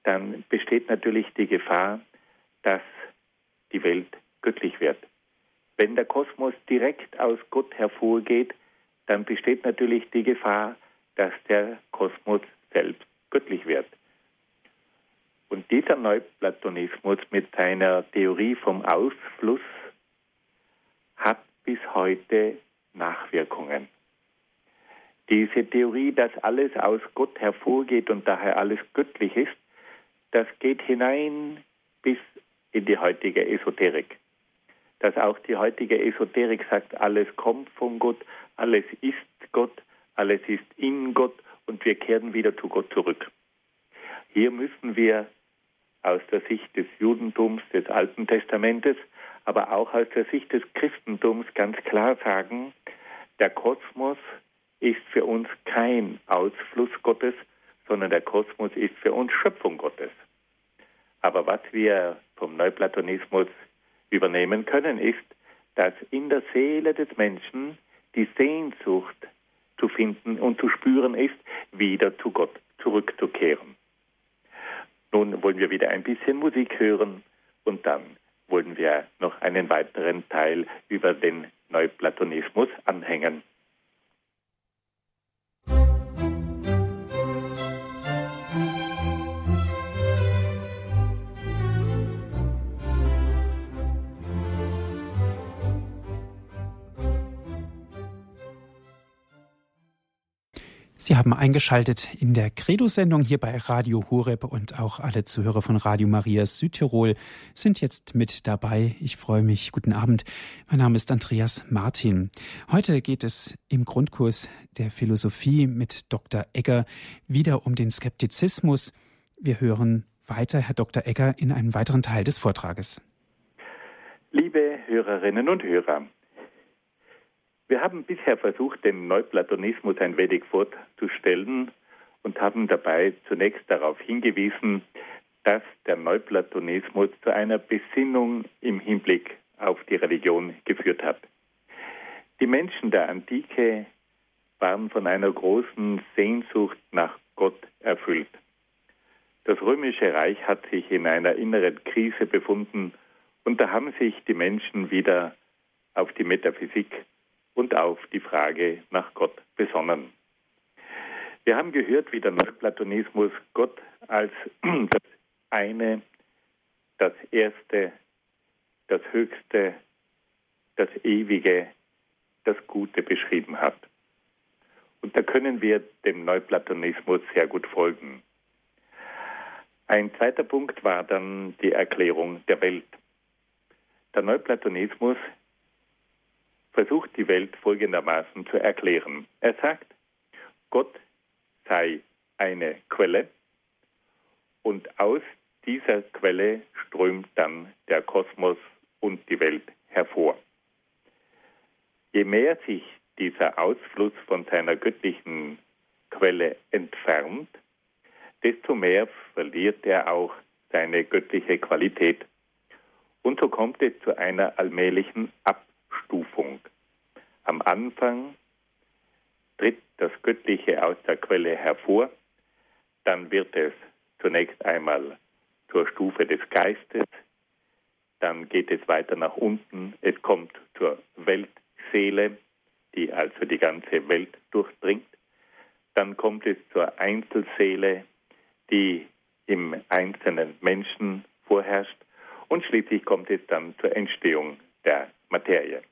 dann besteht natürlich die Gefahr, dass die Welt göttlich wird. Wenn der Kosmos direkt aus Gott hervorgeht, dann besteht natürlich die Gefahr, dass der Kosmos selbst göttlich wird. Und dieser Neuplatonismus mit seiner Theorie vom Ausfluss hat bis heute Nachwirkungen. Diese Theorie, dass alles aus Gott hervorgeht und daher alles göttlich ist, das geht hinein bis in die heutige Esoterik. Dass auch die heutige Esoterik sagt, alles kommt von Gott, alles ist Gott, alles ist in Gott und wir kehren wieder zu Gott zurück. Hier müssen wir aus der Sicht des Judentums, des Alten Testamentes, aber auch aus der Sicht des Christentums ganz klar sagen, der Kosmos ist für uns kein Ausfluss Gottes, sondern der Kosmos ist für uns Schöpfung Gottes. Aber was wir vom Neuplatonismus übernehmen können, ist, dass in der Seele des Menschen die Sehnsucht zu finden und zu spüren ist, wieder zu Gott zurückzukehren. Nun wollen wir wieder ein bisschen Musik hören und dann wollen wir noch einen weiteren Teil über den Neuplatonismus anhängen.
Sie haben eingeschaltet in der Credo-Sendung hier bei Radio Horeb und auch alle Zuhörer von Radio Maria Südtirol sind jetzt mit dabei. Ich freue mich. Guten Abend. Mein Name ist Andreas Martin. Heute geht es im Grundkurs der Philosophie mit Dr. Egger wieder um den Skeptizismus. Wir hören weiter Herr Dr. Egger in einem weiteren Teil des Vortrages.
Liebe Hörerinnen und Hörer, wir haben bisher versucht, den Neuplatonismus ein wenig vorzustellen und haben dabei zunächst darauf hingewiesen, dass der Neuplatonismus zu einer Besinnung im Hinblick auf die Religion geführt hat. Die Menschen der Antike waren von einer großen Sehnsucht nach Gott erfüllt. Das römische Reich hat sich in einer inneren Krise befunden und da haben sich die Menschen wieder auf die Metaphysik und auf die Frage nach Gott besonnen. Wir haben gehört, wie der Neuplatonismus Gott als *clears throat* das eine, das Erste, das Höchste, das Ewige, das Gute beschrieben hat. Und da können wir dem Neuplatonismus sehr gut folgen. Ein zweiter Punkt war dann die Erklärung der Welt. Der Neuplatonismus versucht die Welt folgendermaßen zu erklären. Er sagt, Gott sei eine Quelle und aus dieser Quelle strömt dann der Kosmos und die Welt hervor. Je mehr sich dieser Ausfluss von seiner göttlichen Quelle entfernt, desto mehr verliert er auch seine göttliche Qualität. Und so kommt es zu einer allmählichen Ab Abstufung. Am Anfang tritt das Göttliche aus der Quelle hervor, dann wird es zunächst einmal zur Stufe des Geistes, dann geht es weiter nach unten, es kommt zur Weltseele, die also die ganze Welt durchdringt, dann kommt es zur Einzelseele, die im einzelnen Menschen vorherrscht. Und schließlich kommt es dann zur Entstehung der Materie.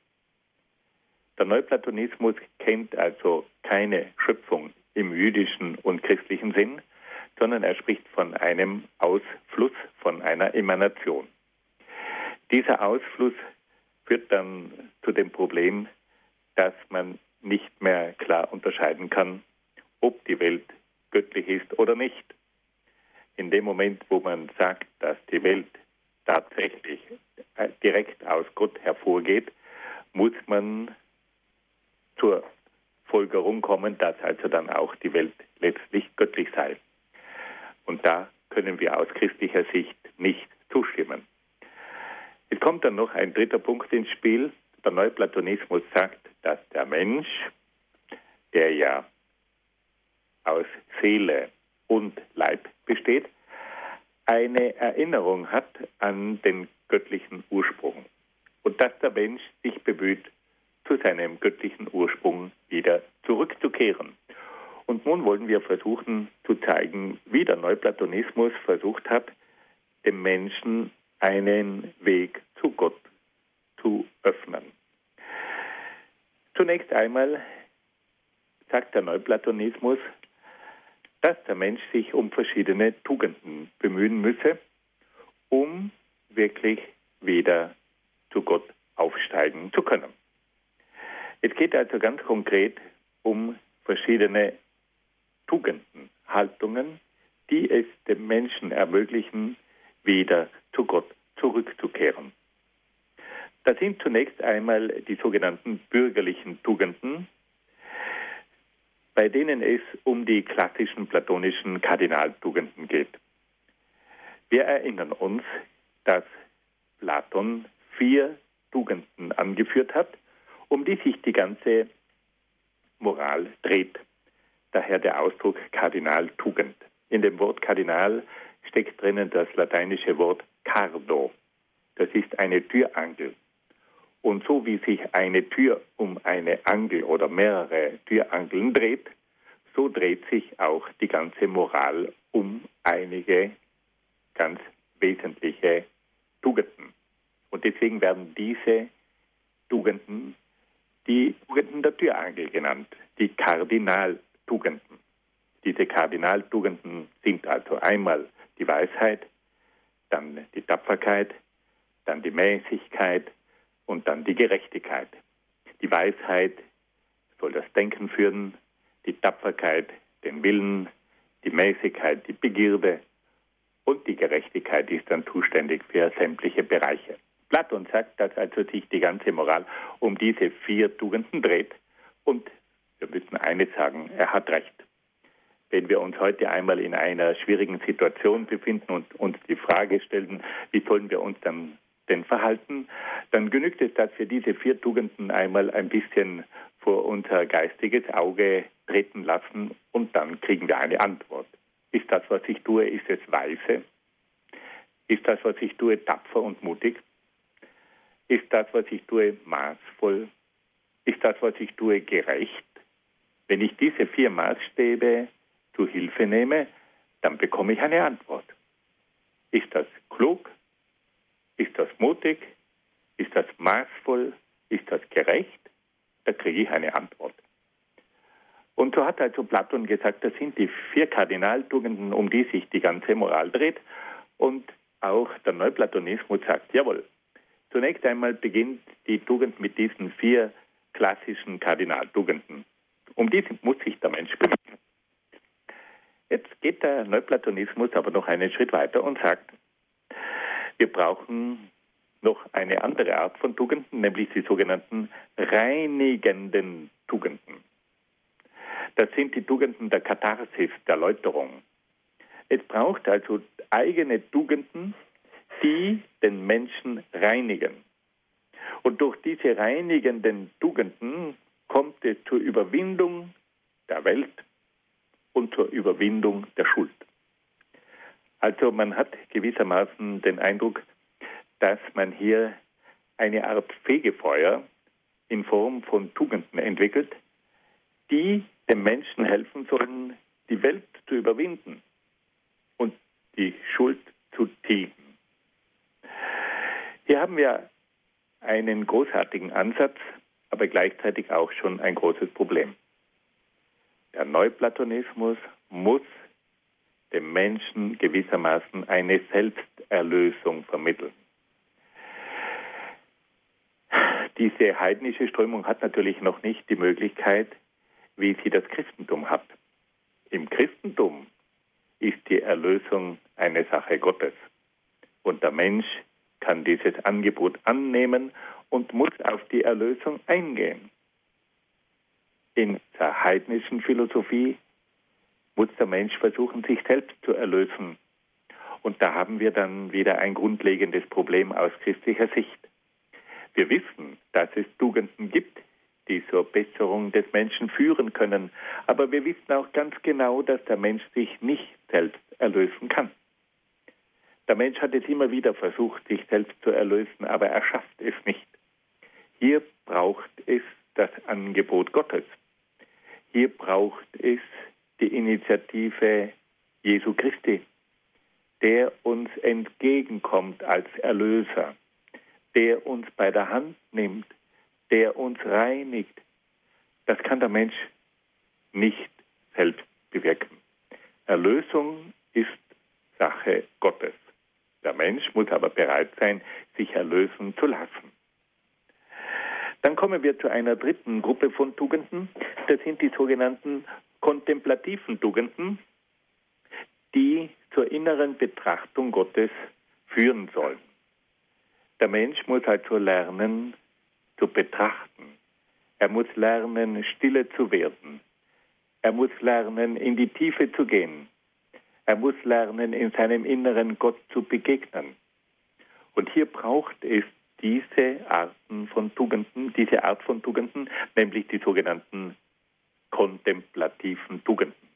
Der Neuplatonismus kennt also keine Schöpfung im jüdischen und christlichen Sinn, sondern er spricht von einem Ausfluss, von einer Emanation. Dieser Ausfluss führt dann zu dem Problem, dass man nicht mehr klar unterscheiden kann, ob die Welt göttlich ist oder nicht. In dem Moment, wo man sagt, dass die Welt tatsächlich äh, direkt aus Gott hervorgeht, muss man zur Folgerung kommen, dass also dann auch die Welt letztlich göttlich sei. Und da können wir aus christlicher Sicht nicht zustimmen. Es kommt dann noch ein dritter Punkt ins Spiel. Der Neuplatonismus sagt, dass der Mensch, der ja aus Seele und Leib besteht, eine Erinnerung hat an den göttlichen Ursprung und dass der Mensch sich bemüht, zu seinem göttlichen Ursprung wieder zurückzukehren. Und nun wollen wir versuchen zu zeigen, wie der Neuplatonismus versucht hat, dem Menschen einen Weg zu Gott zu öffnen. Zunächst einmal sagt der Neuplatonismus, dass der Mensch sich um verschiedene Tugenden bemühen müsse, um wirklich wieder zu Gott aufsteigen zu können. Es geht also ganz konkret um verschiedene Tugenden, Haltungen, die es dem Menschen ermöglichen, wieder zu Gott zurückzukehren. Das sind zunächst einmal die sogenannten bürgerlichen Tugenden, bei denen es um die klassischen platonischen Kardinaltugenden geht. Wir erinnern uns, dass Platon vier Tugenden angeführt hat, um die sich die ganze Moral dreht. Daher der Ausdruck Kardinaltugend. In dem Wort Kardinal steckt drinnen das lateinische Wort cardo. Das ist eine Türangel. Und so wie sich eine Tür um eine Angel oder mehrere Türangeln dreht, so dreht sich auch die ganze Moral um einige ganz wesentliche Tugenden. Und deswegen werden diese Tugenden die Tugenden der Türangel genannt, die Kardinaltugenden. Diese Kardinaltugenden sind also einmal die Weisheit, dann die Tapferkeit, dann die Mäßigkeit, und dann die Gerechtigkeit. Die Weisheit soll das Denken führen, die Tapferkeit, den Willen, die Mäßigkeit, die Begierde und die Gerechtigkeit ist dann zuständig für sämtliche Bereiche. Platon sagt, dass also sich die ganze Moral um diese vier Tugenden dreht und wir müssen eines sagen, er hat recht. Wenn wir uns heute einmal in einer schwierigen Situation befinden und uns die Frage stellen, wie sollen wir uns dann denn verhalten, dann genügt es, dass wir diese vier Tugenden einmal ein bisschen vor unser geistiges Auge treten lassen und dann kriegen wir eine Antwort. Ist das, was ich tue, ist es weise? Ist das, was ich tue, tapfer und mutig? Ist das, was ich tue, maßvoll? Ist das, was ich tue, gerecht? Wenn ich diese vier Maßstäbe zu Hilfe nehme, dann bekomme ich eine Antwort. Ist das klug? Ist das mutig? Ist das maßvoll? Ist das gerecht? Da kriege ich eine Antwort. Und so hat also Platon gesagt, das sind die vier Kardinaltugenden, um die sich die ganze Moral dreht. Und auch der Neuplatonismus sagt, jawohl, zunächst einmal beginnt die Tugend mit diesen vier klassischen Kardinaltugenden. Um die muss sich der Mensch bemühen. Jetzt geht der Neuplatonismus aber noch einen Schritt weiter und sagt, wir brauchen noch eine andere Art von Tugenden, nämlich die sogenannten reinigenden Tugenden. Das sind die Tugenden der Katharsis, der Läuterung. Es braucht also eigene Tugenden, die den Menschen reinigen. Und durch diese reinigenden Tugenden kommt es zur Überwindung der Welt und zur Überwindung der Schuld. Also man hat gewissermaßen den Eindruck, dass man hier eine Art Fegefeuer in Form von Tugenden entwickelt, die dem Menschen helfen sollen, die Welt zu überwinden und die Schuld zu tilgen. Hier haben wir einen großartigen Ansatz, aber gleichzeitig auch schon ein großes Problem. Der Neuplatonismus muss dem Menschen gewissermaßen eine Selbsterlösung vermitteln. Diese heidnische Strömung hat natürlich noch nicht die Möglichkeit, wie sie das Christentum hat. Im Christentum ist die Erlösung eine Sache Gottes. Und der Mensch kann dieses Angebot annehmen und muss auf die Erlösung eingehen. In der heidnischen Philosophie muss der Mensch versuchen, sich selbst zu erlösen. Und da haben wir dann wieder ein grundlegendes Problem aus christlicher Sicht. Wir wissen, dass es Tugenden gibt, die zur Besserung des Menschen führen können, aber wir wissen auch ganz genau, dass der Mensch sich nicht selbst erlösen kann. Der Mensch hat es immer wieder versucht, sich selbst zu erlösen, aber er schafft es nicht. Hier braucht es das Angebot Gottes. Hier braucht es die Initiative Jesu Christi, der uns entgegenkommt als Erlöser, der uns bei der Hand nimmt, der uns reinigt. Das kann der Mensch nicht selbst bewirken. Erlösung ist Sache Gottes. Der Mensch muss aber bereit sein, sich erlösen zu lassen. Dann kommen wir zu einer dritten Gruppe von Tugenden. Das sind die sogenannten kontemplativen Tugenden, die zur inneren Betrachtung Gottes führen sollen. Der Mensch muss also lernen zu betrachten. Er muss lernen, stille zu werden. Er muss lernen, in die Tiefe zu gehen. Er muss lernen, in seinem Inneren Gott zu begegnen. Und hier braucht es diese Arten von Tugenden, diese Art von Tugenden, nämlich die sogenannten kontemplativen Tugenden.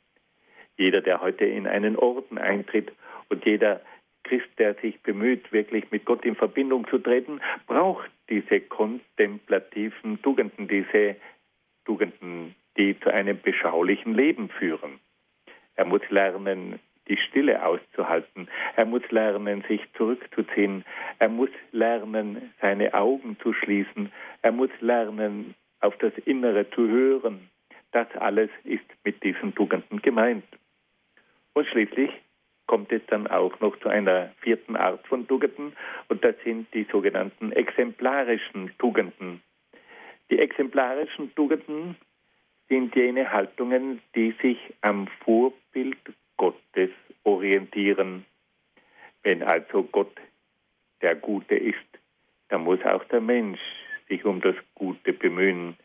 Jeder, der heute in einen Orden eintritt und jeder Christ, der sich bemüht, wirklich mit Gott in Verbindung zu treten, braucht diese kontemplativen Tugenden, diese Tugenden, die zu einem beschaulichen Leben führen. Er muss lernen, die Stille auszuhalten. Er muss lernen, sich zurückzuziehen. Er muss lernen, seine Augen zu schließen. Er muss lernen, auf das Innere zu hören. Das alles ist mit diesen Tugenden gemeint. Und schließlich kommt es dann auch noch zu einer vierten Art von Tugenden und das sind die sogenannten exemplarischen Tugenden. Die exemplarischen Tugenden sind jene Haltungen, die sich am Vorbild Gottes orientieren. Wenn also Gott der Gute ist, dann muss auch der Mensch sich um das Gute bemühen.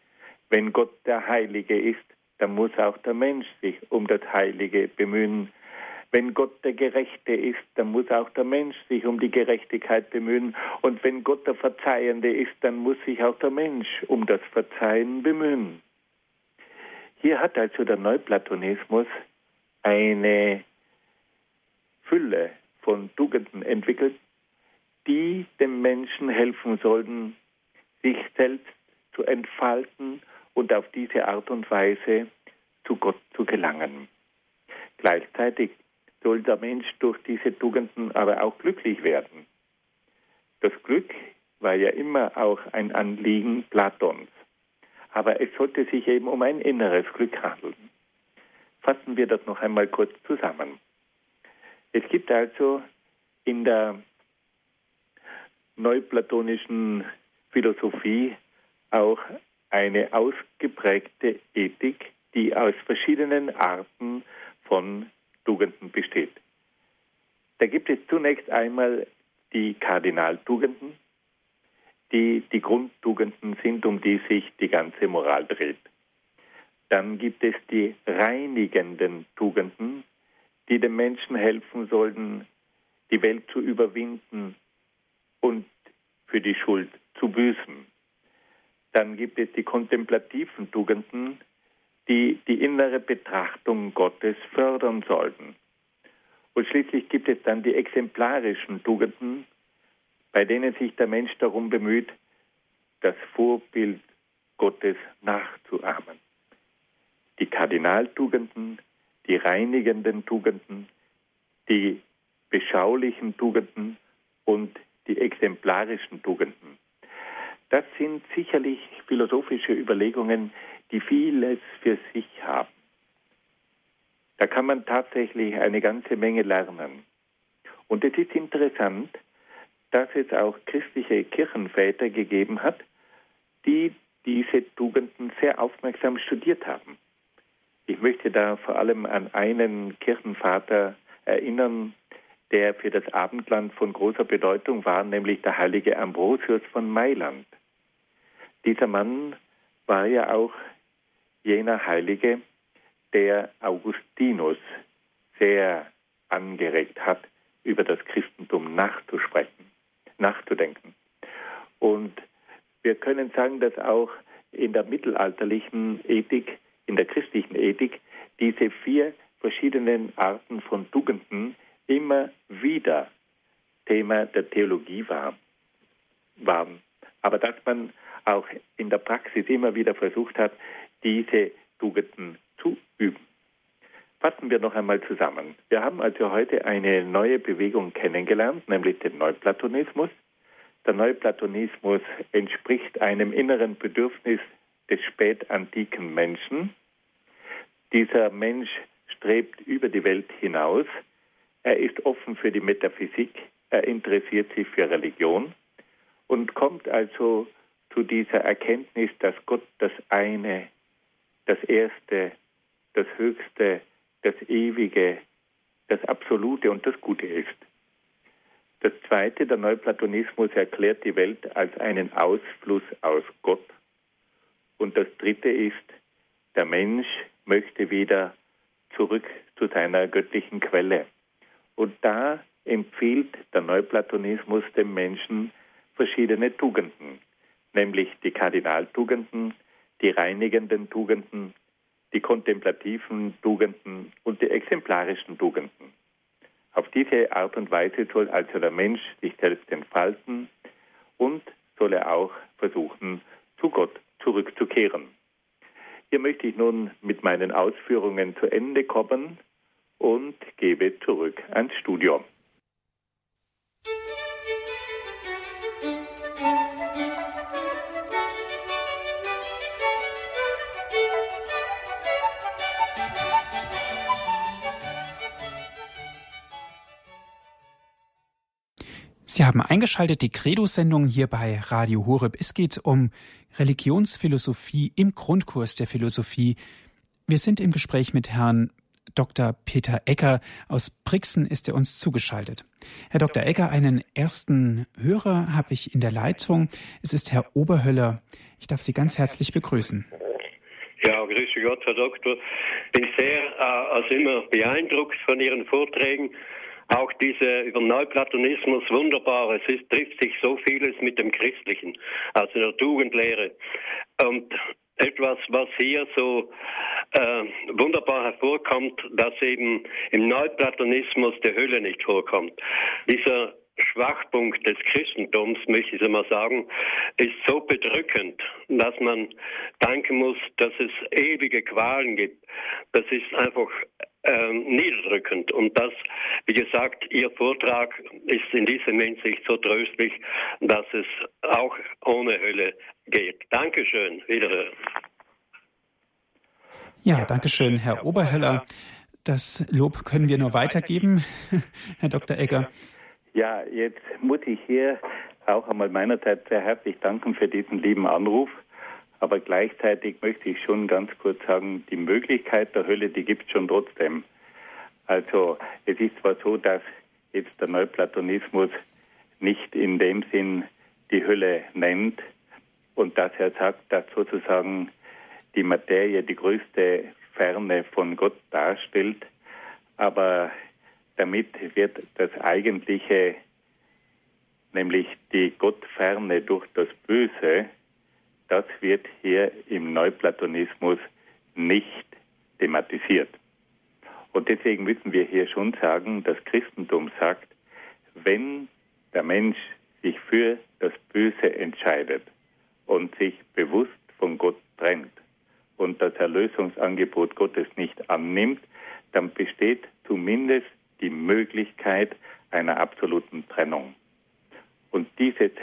Wenn Gott der Heilige ist, dann muss auch der Mensch sich um das Heilige bemühen. Wenn Gott der Gerechte ist, dann muss auch der Mensch sich um die Gerechtigkeit bemühen. Und wenn Gott der Verzeihende ist, dann muss sich auch der Mensch um das Verzeihen bemühen. Hier hat also der Neuplatonismus eine Fülle von Tugenden entwickelt, die dem Menschen helfen sollten, sich selbst zu entfalten und auf diese Art und Weise zu Gott zu gelangen. Gleichzeitig soll der Mensch durch diese Tugenden aber auch glücklich werden. Das Glück war ja immer auch ein Anliegen Platons. Aber es sollte sich eben um ein inneres Glück handeln. Fassen wir das noch einmal kurz zusammen. Es gibt also in der neuplatonischen Philosophie auch eine ausgeprägte Ethik, die aus verschiedenen Arten von Tugenden besteht. Da gibt es zunächst einmal die Kardinaltugenden, die die Grundtugenden sind, um die sich die ganze Moral dreht. Dann gibt es die reinigenden Tugenden, die dem Menschen helfen sollten, die Welt zu überwinden und für die Schuld zu büßen. Dann gibt es die kontemplativen Tugenden, die die innere Betrachtung Gottes fördern sollten. Und schließlich gibt es dann die exemplarischen Tugenden, bei denen sich der Mensch darum bemüht, das Vorbild Gottes nachzuahmen die Kardinaltugenden, die reinigenden Tugenden, die beschaulichen Tugenden und die exemplarischen Tugenden. Das sind sicherlich philosophische Überlegungen, die vieles für sich haben. Da kann man tatsächlich eine ganze Menge lernen. Und es ist interessant, dass es auch christliche Kirchenväter gegeben hat, die diese Tugenden sehr aufmerksam studiert haben. Ich möchte da vor allem an einen Kirchenvater erinnern, der für das Abendland von großer Bedeutung war, nämlich der heilige Ambrosius von Mailand. Dieser Mann war ja auch jener Heilige, der Augustinus sehr angeregt hat, über das Christentum nachzusprechen, nachzudenken. Und wir können sagen, dass auch in der mittelalterlichen Ethik, in der christlichen Ethik, diese vier verschiedenen Arten von Tugenden immer wieder Thema der Theologie war, waren. Aber dass man auch in der Praxis immer wieder versucht hat, diese Tugenden zu üben. Fassen wir noch einmal zusammen. Wir haben also heute eine neue Bewegung kennengelernt, nämlich den Neuplatonismus. Der Neuplatonismus entspricht einem inneren Bedürfnis des spätantiken Menschen. Dieser Mensch strebt über die Welt hinaus. Er ist offen für die Metaphysik. Er interessiert sich für Religion und kommt also zu dieser Erkenntnis, dass Gott das eine, das Erste, das Höchste, das Ewige, das Absolute und das Gute ist. Das Zweite, der Neuplatonismus erklärt die Welt als einen Ausfluss aus Gott. Und das Dritte ist, der Mensch möchte wieder zurück zu seiner göttlichen Quelle. Und da empfiehlt der Neuplatonismus dem Menschen verschiedene Tugenden nämlich die Kardinaltugenden, die reinigenden Tugenden, die kontemplativen Tugenden und die exemplarischen Tugenden. Auf diese Art und Weise soll also der Mensch sich selbst entfalten und soll er auch versuchen, zu Gott zurückzukehren. Hier möchte ich nun mit meinen Ausführungen zu Ende kommen und gebe zurück ans Studio.
Sie haben eingeschaltet die Credo-Sendung hier bei Radio Horeb. Es geht um Religionsphilosophie im Grundkurs der Philosophie. Wir sind im Gespräch mit Herrn Dr. Peter Ecker. Aus Brixen ist er uns zugeschaltet. Herr Dr. Ecker, einen ersten Hörer habe ich in der Leitung. Es ist Herr Oberhöller. Ich darf Sie ganz herzlich begrüßen.
Ja, grüße Gott, Herr Doktor. Ich Bin sehr, äh, also immer beeindruckt von Ihren Vorträgen auch diese über Neuplatonismus wunderbar. Es ist, trifft sich so vieles mit dem Christlichen, also der Tugendlehre. Und etwas, was hier so äh, wunderbar hervorkommt, dass eben im Neuplatonismus der Hölle nicht vorkommt. Dieser Schwachpunkt des Christentums, möchte ich mal sagen, ist so bedrückend, dass man danken muss, dass es ewige Qualen gibt. Das ist einfach niederdrückend. Und das, wie gesagt, Ihr Vortrag ist in diesem Hinsicht so tröstlich, dass es auch ohne Hölle geht. Dankeschön. Wiederhören.
Ja, danke schön, Herr Oberheller. Das Lob können wir nur weitergeben, *laughs* Herr Dr. Egger.
Ja, jetzt muss ich hier auch einmal meinerseits sehr herzlich danken für diesen lieben Anruf. Aber gleichzeitig möchte ich schon ganz kurz sagen, die Möglichkeit der Hölle, die gibt es schon trotzdem. Also es ist zwar so, dass jetzt der Neuplatonismus nicht in dem Sinn die Hölle nennt und dass er sagt, dass sozusagen die Materie die größte Ferne von Gott darstellt, aber damit wird das eigentliche, nämlich die Gottferne durch das Böse, das wird hier im Neuplatonismus nicht thematisiert. Und deswegen müssen wir hier schon sagen, das Christentum sagt, wenn der Mensch sich für das Böse entscheidet und sich bewusst von Gott trennt und das Erlösungsangebot Gottes nicht annimmt, dann besteht zumindest die Möglichkeit einer absoluten Trennung. Und diese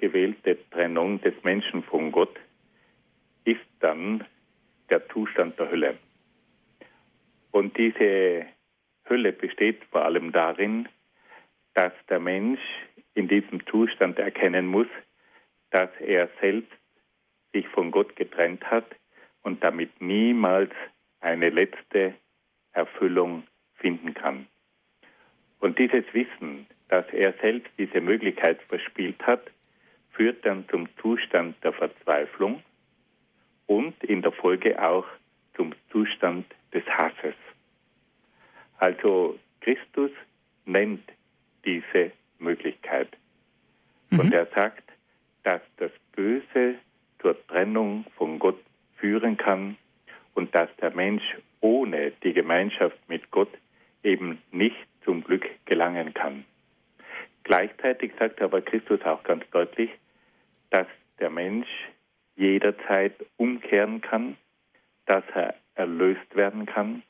selbstgewählte Trennung des Menschen von Gott ist dann der Zustand der Hölle. Und diese Hölle besteht vor allem darin, dass der Mensch in diesem Zustand erkennen muss, dass er selbst sich von Gott getrennt hat und damit niemals eine letzte Erfüllung finden kann. Und dieses Wissen, dass er selbst diese Möglichkeit verspielt hat, führt dann zum Zustand der Verzweiflung und in der Folge auch zum Zustand des Hasses. Also Christus nennt diese Möglichkeit. Mhm. Und er sagt, dass das Böse zur Trennung von Gott führen kann und dass der Mensch ohne die Gemeinschaft mit Gott eben nicht zum Glück gelangen kann. Gleichzeitig sagt aber Christus auch ganz deutlich, dass der Mensch jederzeit umkehren kann, dass er erlöst werden kann,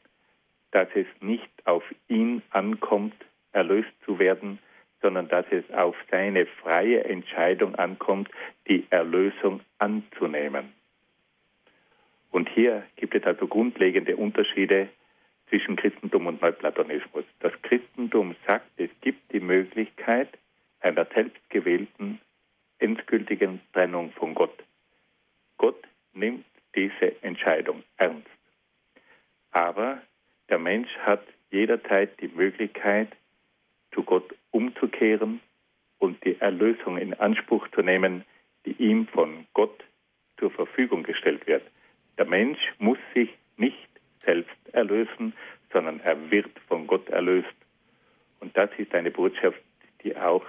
dass es nicht auf ihn ankommt, erlöst zu werden, sondern dass es auf seine freie Entscheidung ankommt, die Erlösung anzunehmen. Und hier gibt es also grundlegende Unterschiede zwischen Christentum und Neuplatonismus. Das Christentum sagt, es gibt die Möglichkeit einer selbstgewählten, endgültigen Trennung von Gott. Gott nimmt diese Entscheidung ernst. Aber der Mensch hat jederzeit die Möglichkeit, zu Gott umzukehren und die Erlösung in Anspruch zu nehmen, die ihm von Gott zur Verfügung gestellt wird. Der Mensch muss sich nicht selbst erlösen, sondern er wird von Gott erlöst. Und das ist eine Botschaft, die auch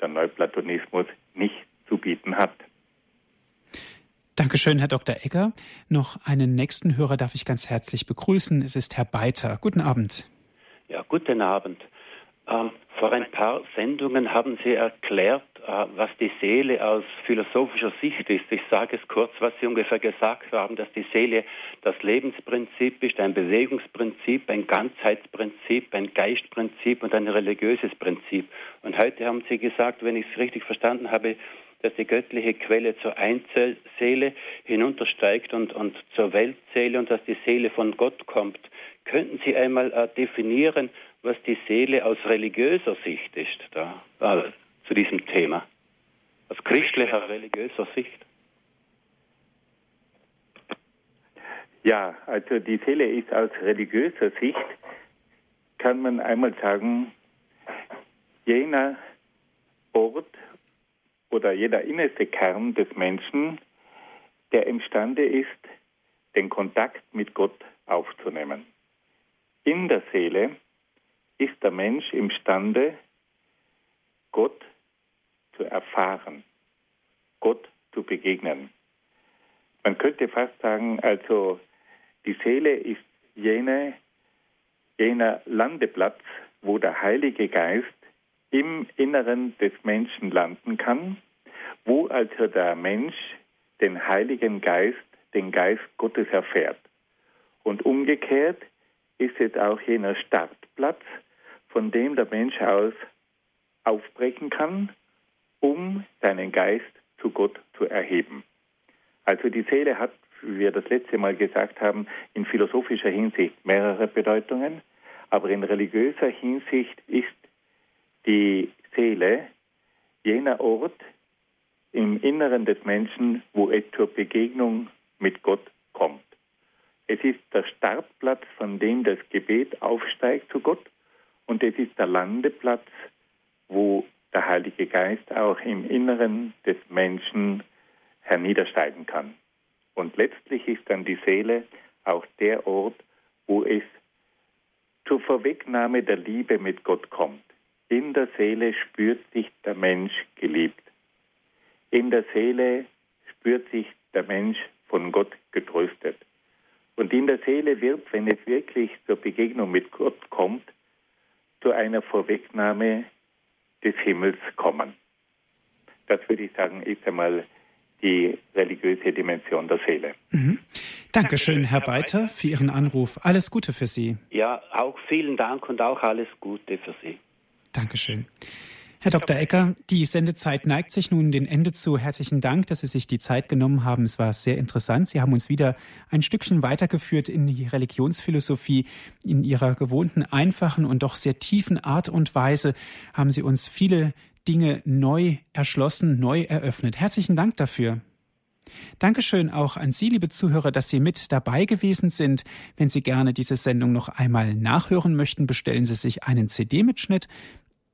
der Neuplatonismus nicht zu bieten hat.
Dankeschön, Herr Dr. Egger. Noch einen nächsten Hörer darf ich ganz herzlich begrüßen. Es ist Herr Beiter. Guten Abend.
Ja, guten Abend. Ähm, vor ein paar Sendungen haben Sie erklärt, äh, was die Seele aus philosophischer Sicht ist. Ich sage es kurz, was Sie ungefähr gesagt haben, dass die Seele das Lebensprinzip ist, ein Bewegungsprinzip, ein Ganzheitsprinzip, ein Geistprinzip und ein religiöses Prinzip. Und heute haben Sie gesagt, wenn ich es richtig verstanden habe, dass die göttliche Quelle zur Einzelseele hinuntersteigt und, und zur Weltseele und dass die Seele von Gott kommt. Könnten Sie einmal äh, definieren, was die Seele aus religiöser Sicht ist, da, äh, zu diesem Thema? Aus christlicher, religiöser Sicht?
Ja, also die Seele ist aus religiöser Sicht, kann man einmal sagen, jener Ort oder jeder innerste Kern des Menschen, der imstande ist, den Kontakt mit Gott aufzunehmen. In der Seele ist der Mensch imstande, Gott zu erfahren, Gott zu begegnen. Man könnte fast sagen, also die Seele ist jene, jener Landeplatz, wo der Heilige Geist im Inneren des Menschen landen kann, wo also der Mensch den Heiligen Geist, den Geist Gottes erfährt. Und umgekehrt ist es auch jener Startplatz, von dem der Mensch aus aufbrechen kann, um seinen Geist zu Gott zu erheben. Also die Seele hat, wie wir das letzte Mal gesagt haben, in philosophischer Hinsicht mehrere Bedeutungen, aber in religiöser Hinsicht ist die Seele jener Ort im Inneren des Menschen, wo es zur Begegnung mit Gott kommt. Es ist der Startplatz, von dem das Gebet aufsteigt zu Gott und es ist der Landeplatz, wo der Heilige Geist auch im Inneren des Menschen herniedersteigen kann. Und letztlich ist dann die Seele auch der Ort, wo es zur Vorwegnahme der Liebe mit Gott kommt. In der Seele spürt sich der Mensch geliebt. In der Seele spürt sich der Mensch von Gott getröstet. Und in der Seele wird, wenn es wirklich zur Begegnung mit Gott kommt, zu einer Vorwegnahme des Himmels kommen. Das würde ich sagen, ist einmal die religiöse Dimension der Seele.
Mhm. Dankeschön, Herr Beiter, für Ihren Anruf. Alles Gute für Sie.
Ja, auch vielen Dank und auch alles Gute für Sie.
Dankeschön. Herr Dr. Ecker, die Sendezeit neigt sich nun dem Ende zu. Herzlichen Dank, dass Sie sich die Zeit genommen haben. Es war sehr interessant. Sie haben uns wieder ein Stückchen weitergeführt in die Religionsphilosophie. In Ihrer gewohnten, einfachen und doch sehr tiefen Art und Weise haben Sie uns viele Dinge neu erschlossen, neu eröffnet. Herzlichen Dank dafür. Dankeschön auch an Sie, liebe Zuhörer, dass Sie mit dabei gewesen sind. Wenn Sie gerne diese Sendung noch einmal nachhören möchten, bestellen Sie sich einen CD-Mitschnitt.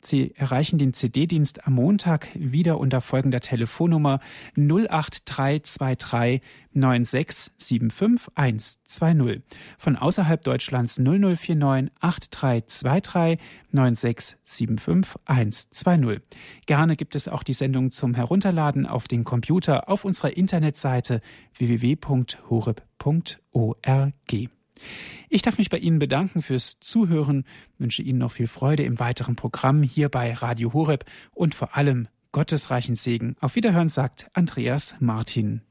Sie erreichen den CD-Dienst am Montag wieder unter folgender Telefonnummer 08323 9675 120. Von außerhalb Deutschlands 0049 8323 9675 120. Gerne gibt es auch die Sendung zum Herunterladen auf den Computer auf unserer Internetseite www.horeb.org. Ich darf mich bei Ihnen bedanken fürs Zuhören, wünsche Ihnen noch viel Freude im weiteren Programm hier bei Radio Horeb und vor allem Gottes reichen Segen. Auf Wiederhören sagt Andreas Martin.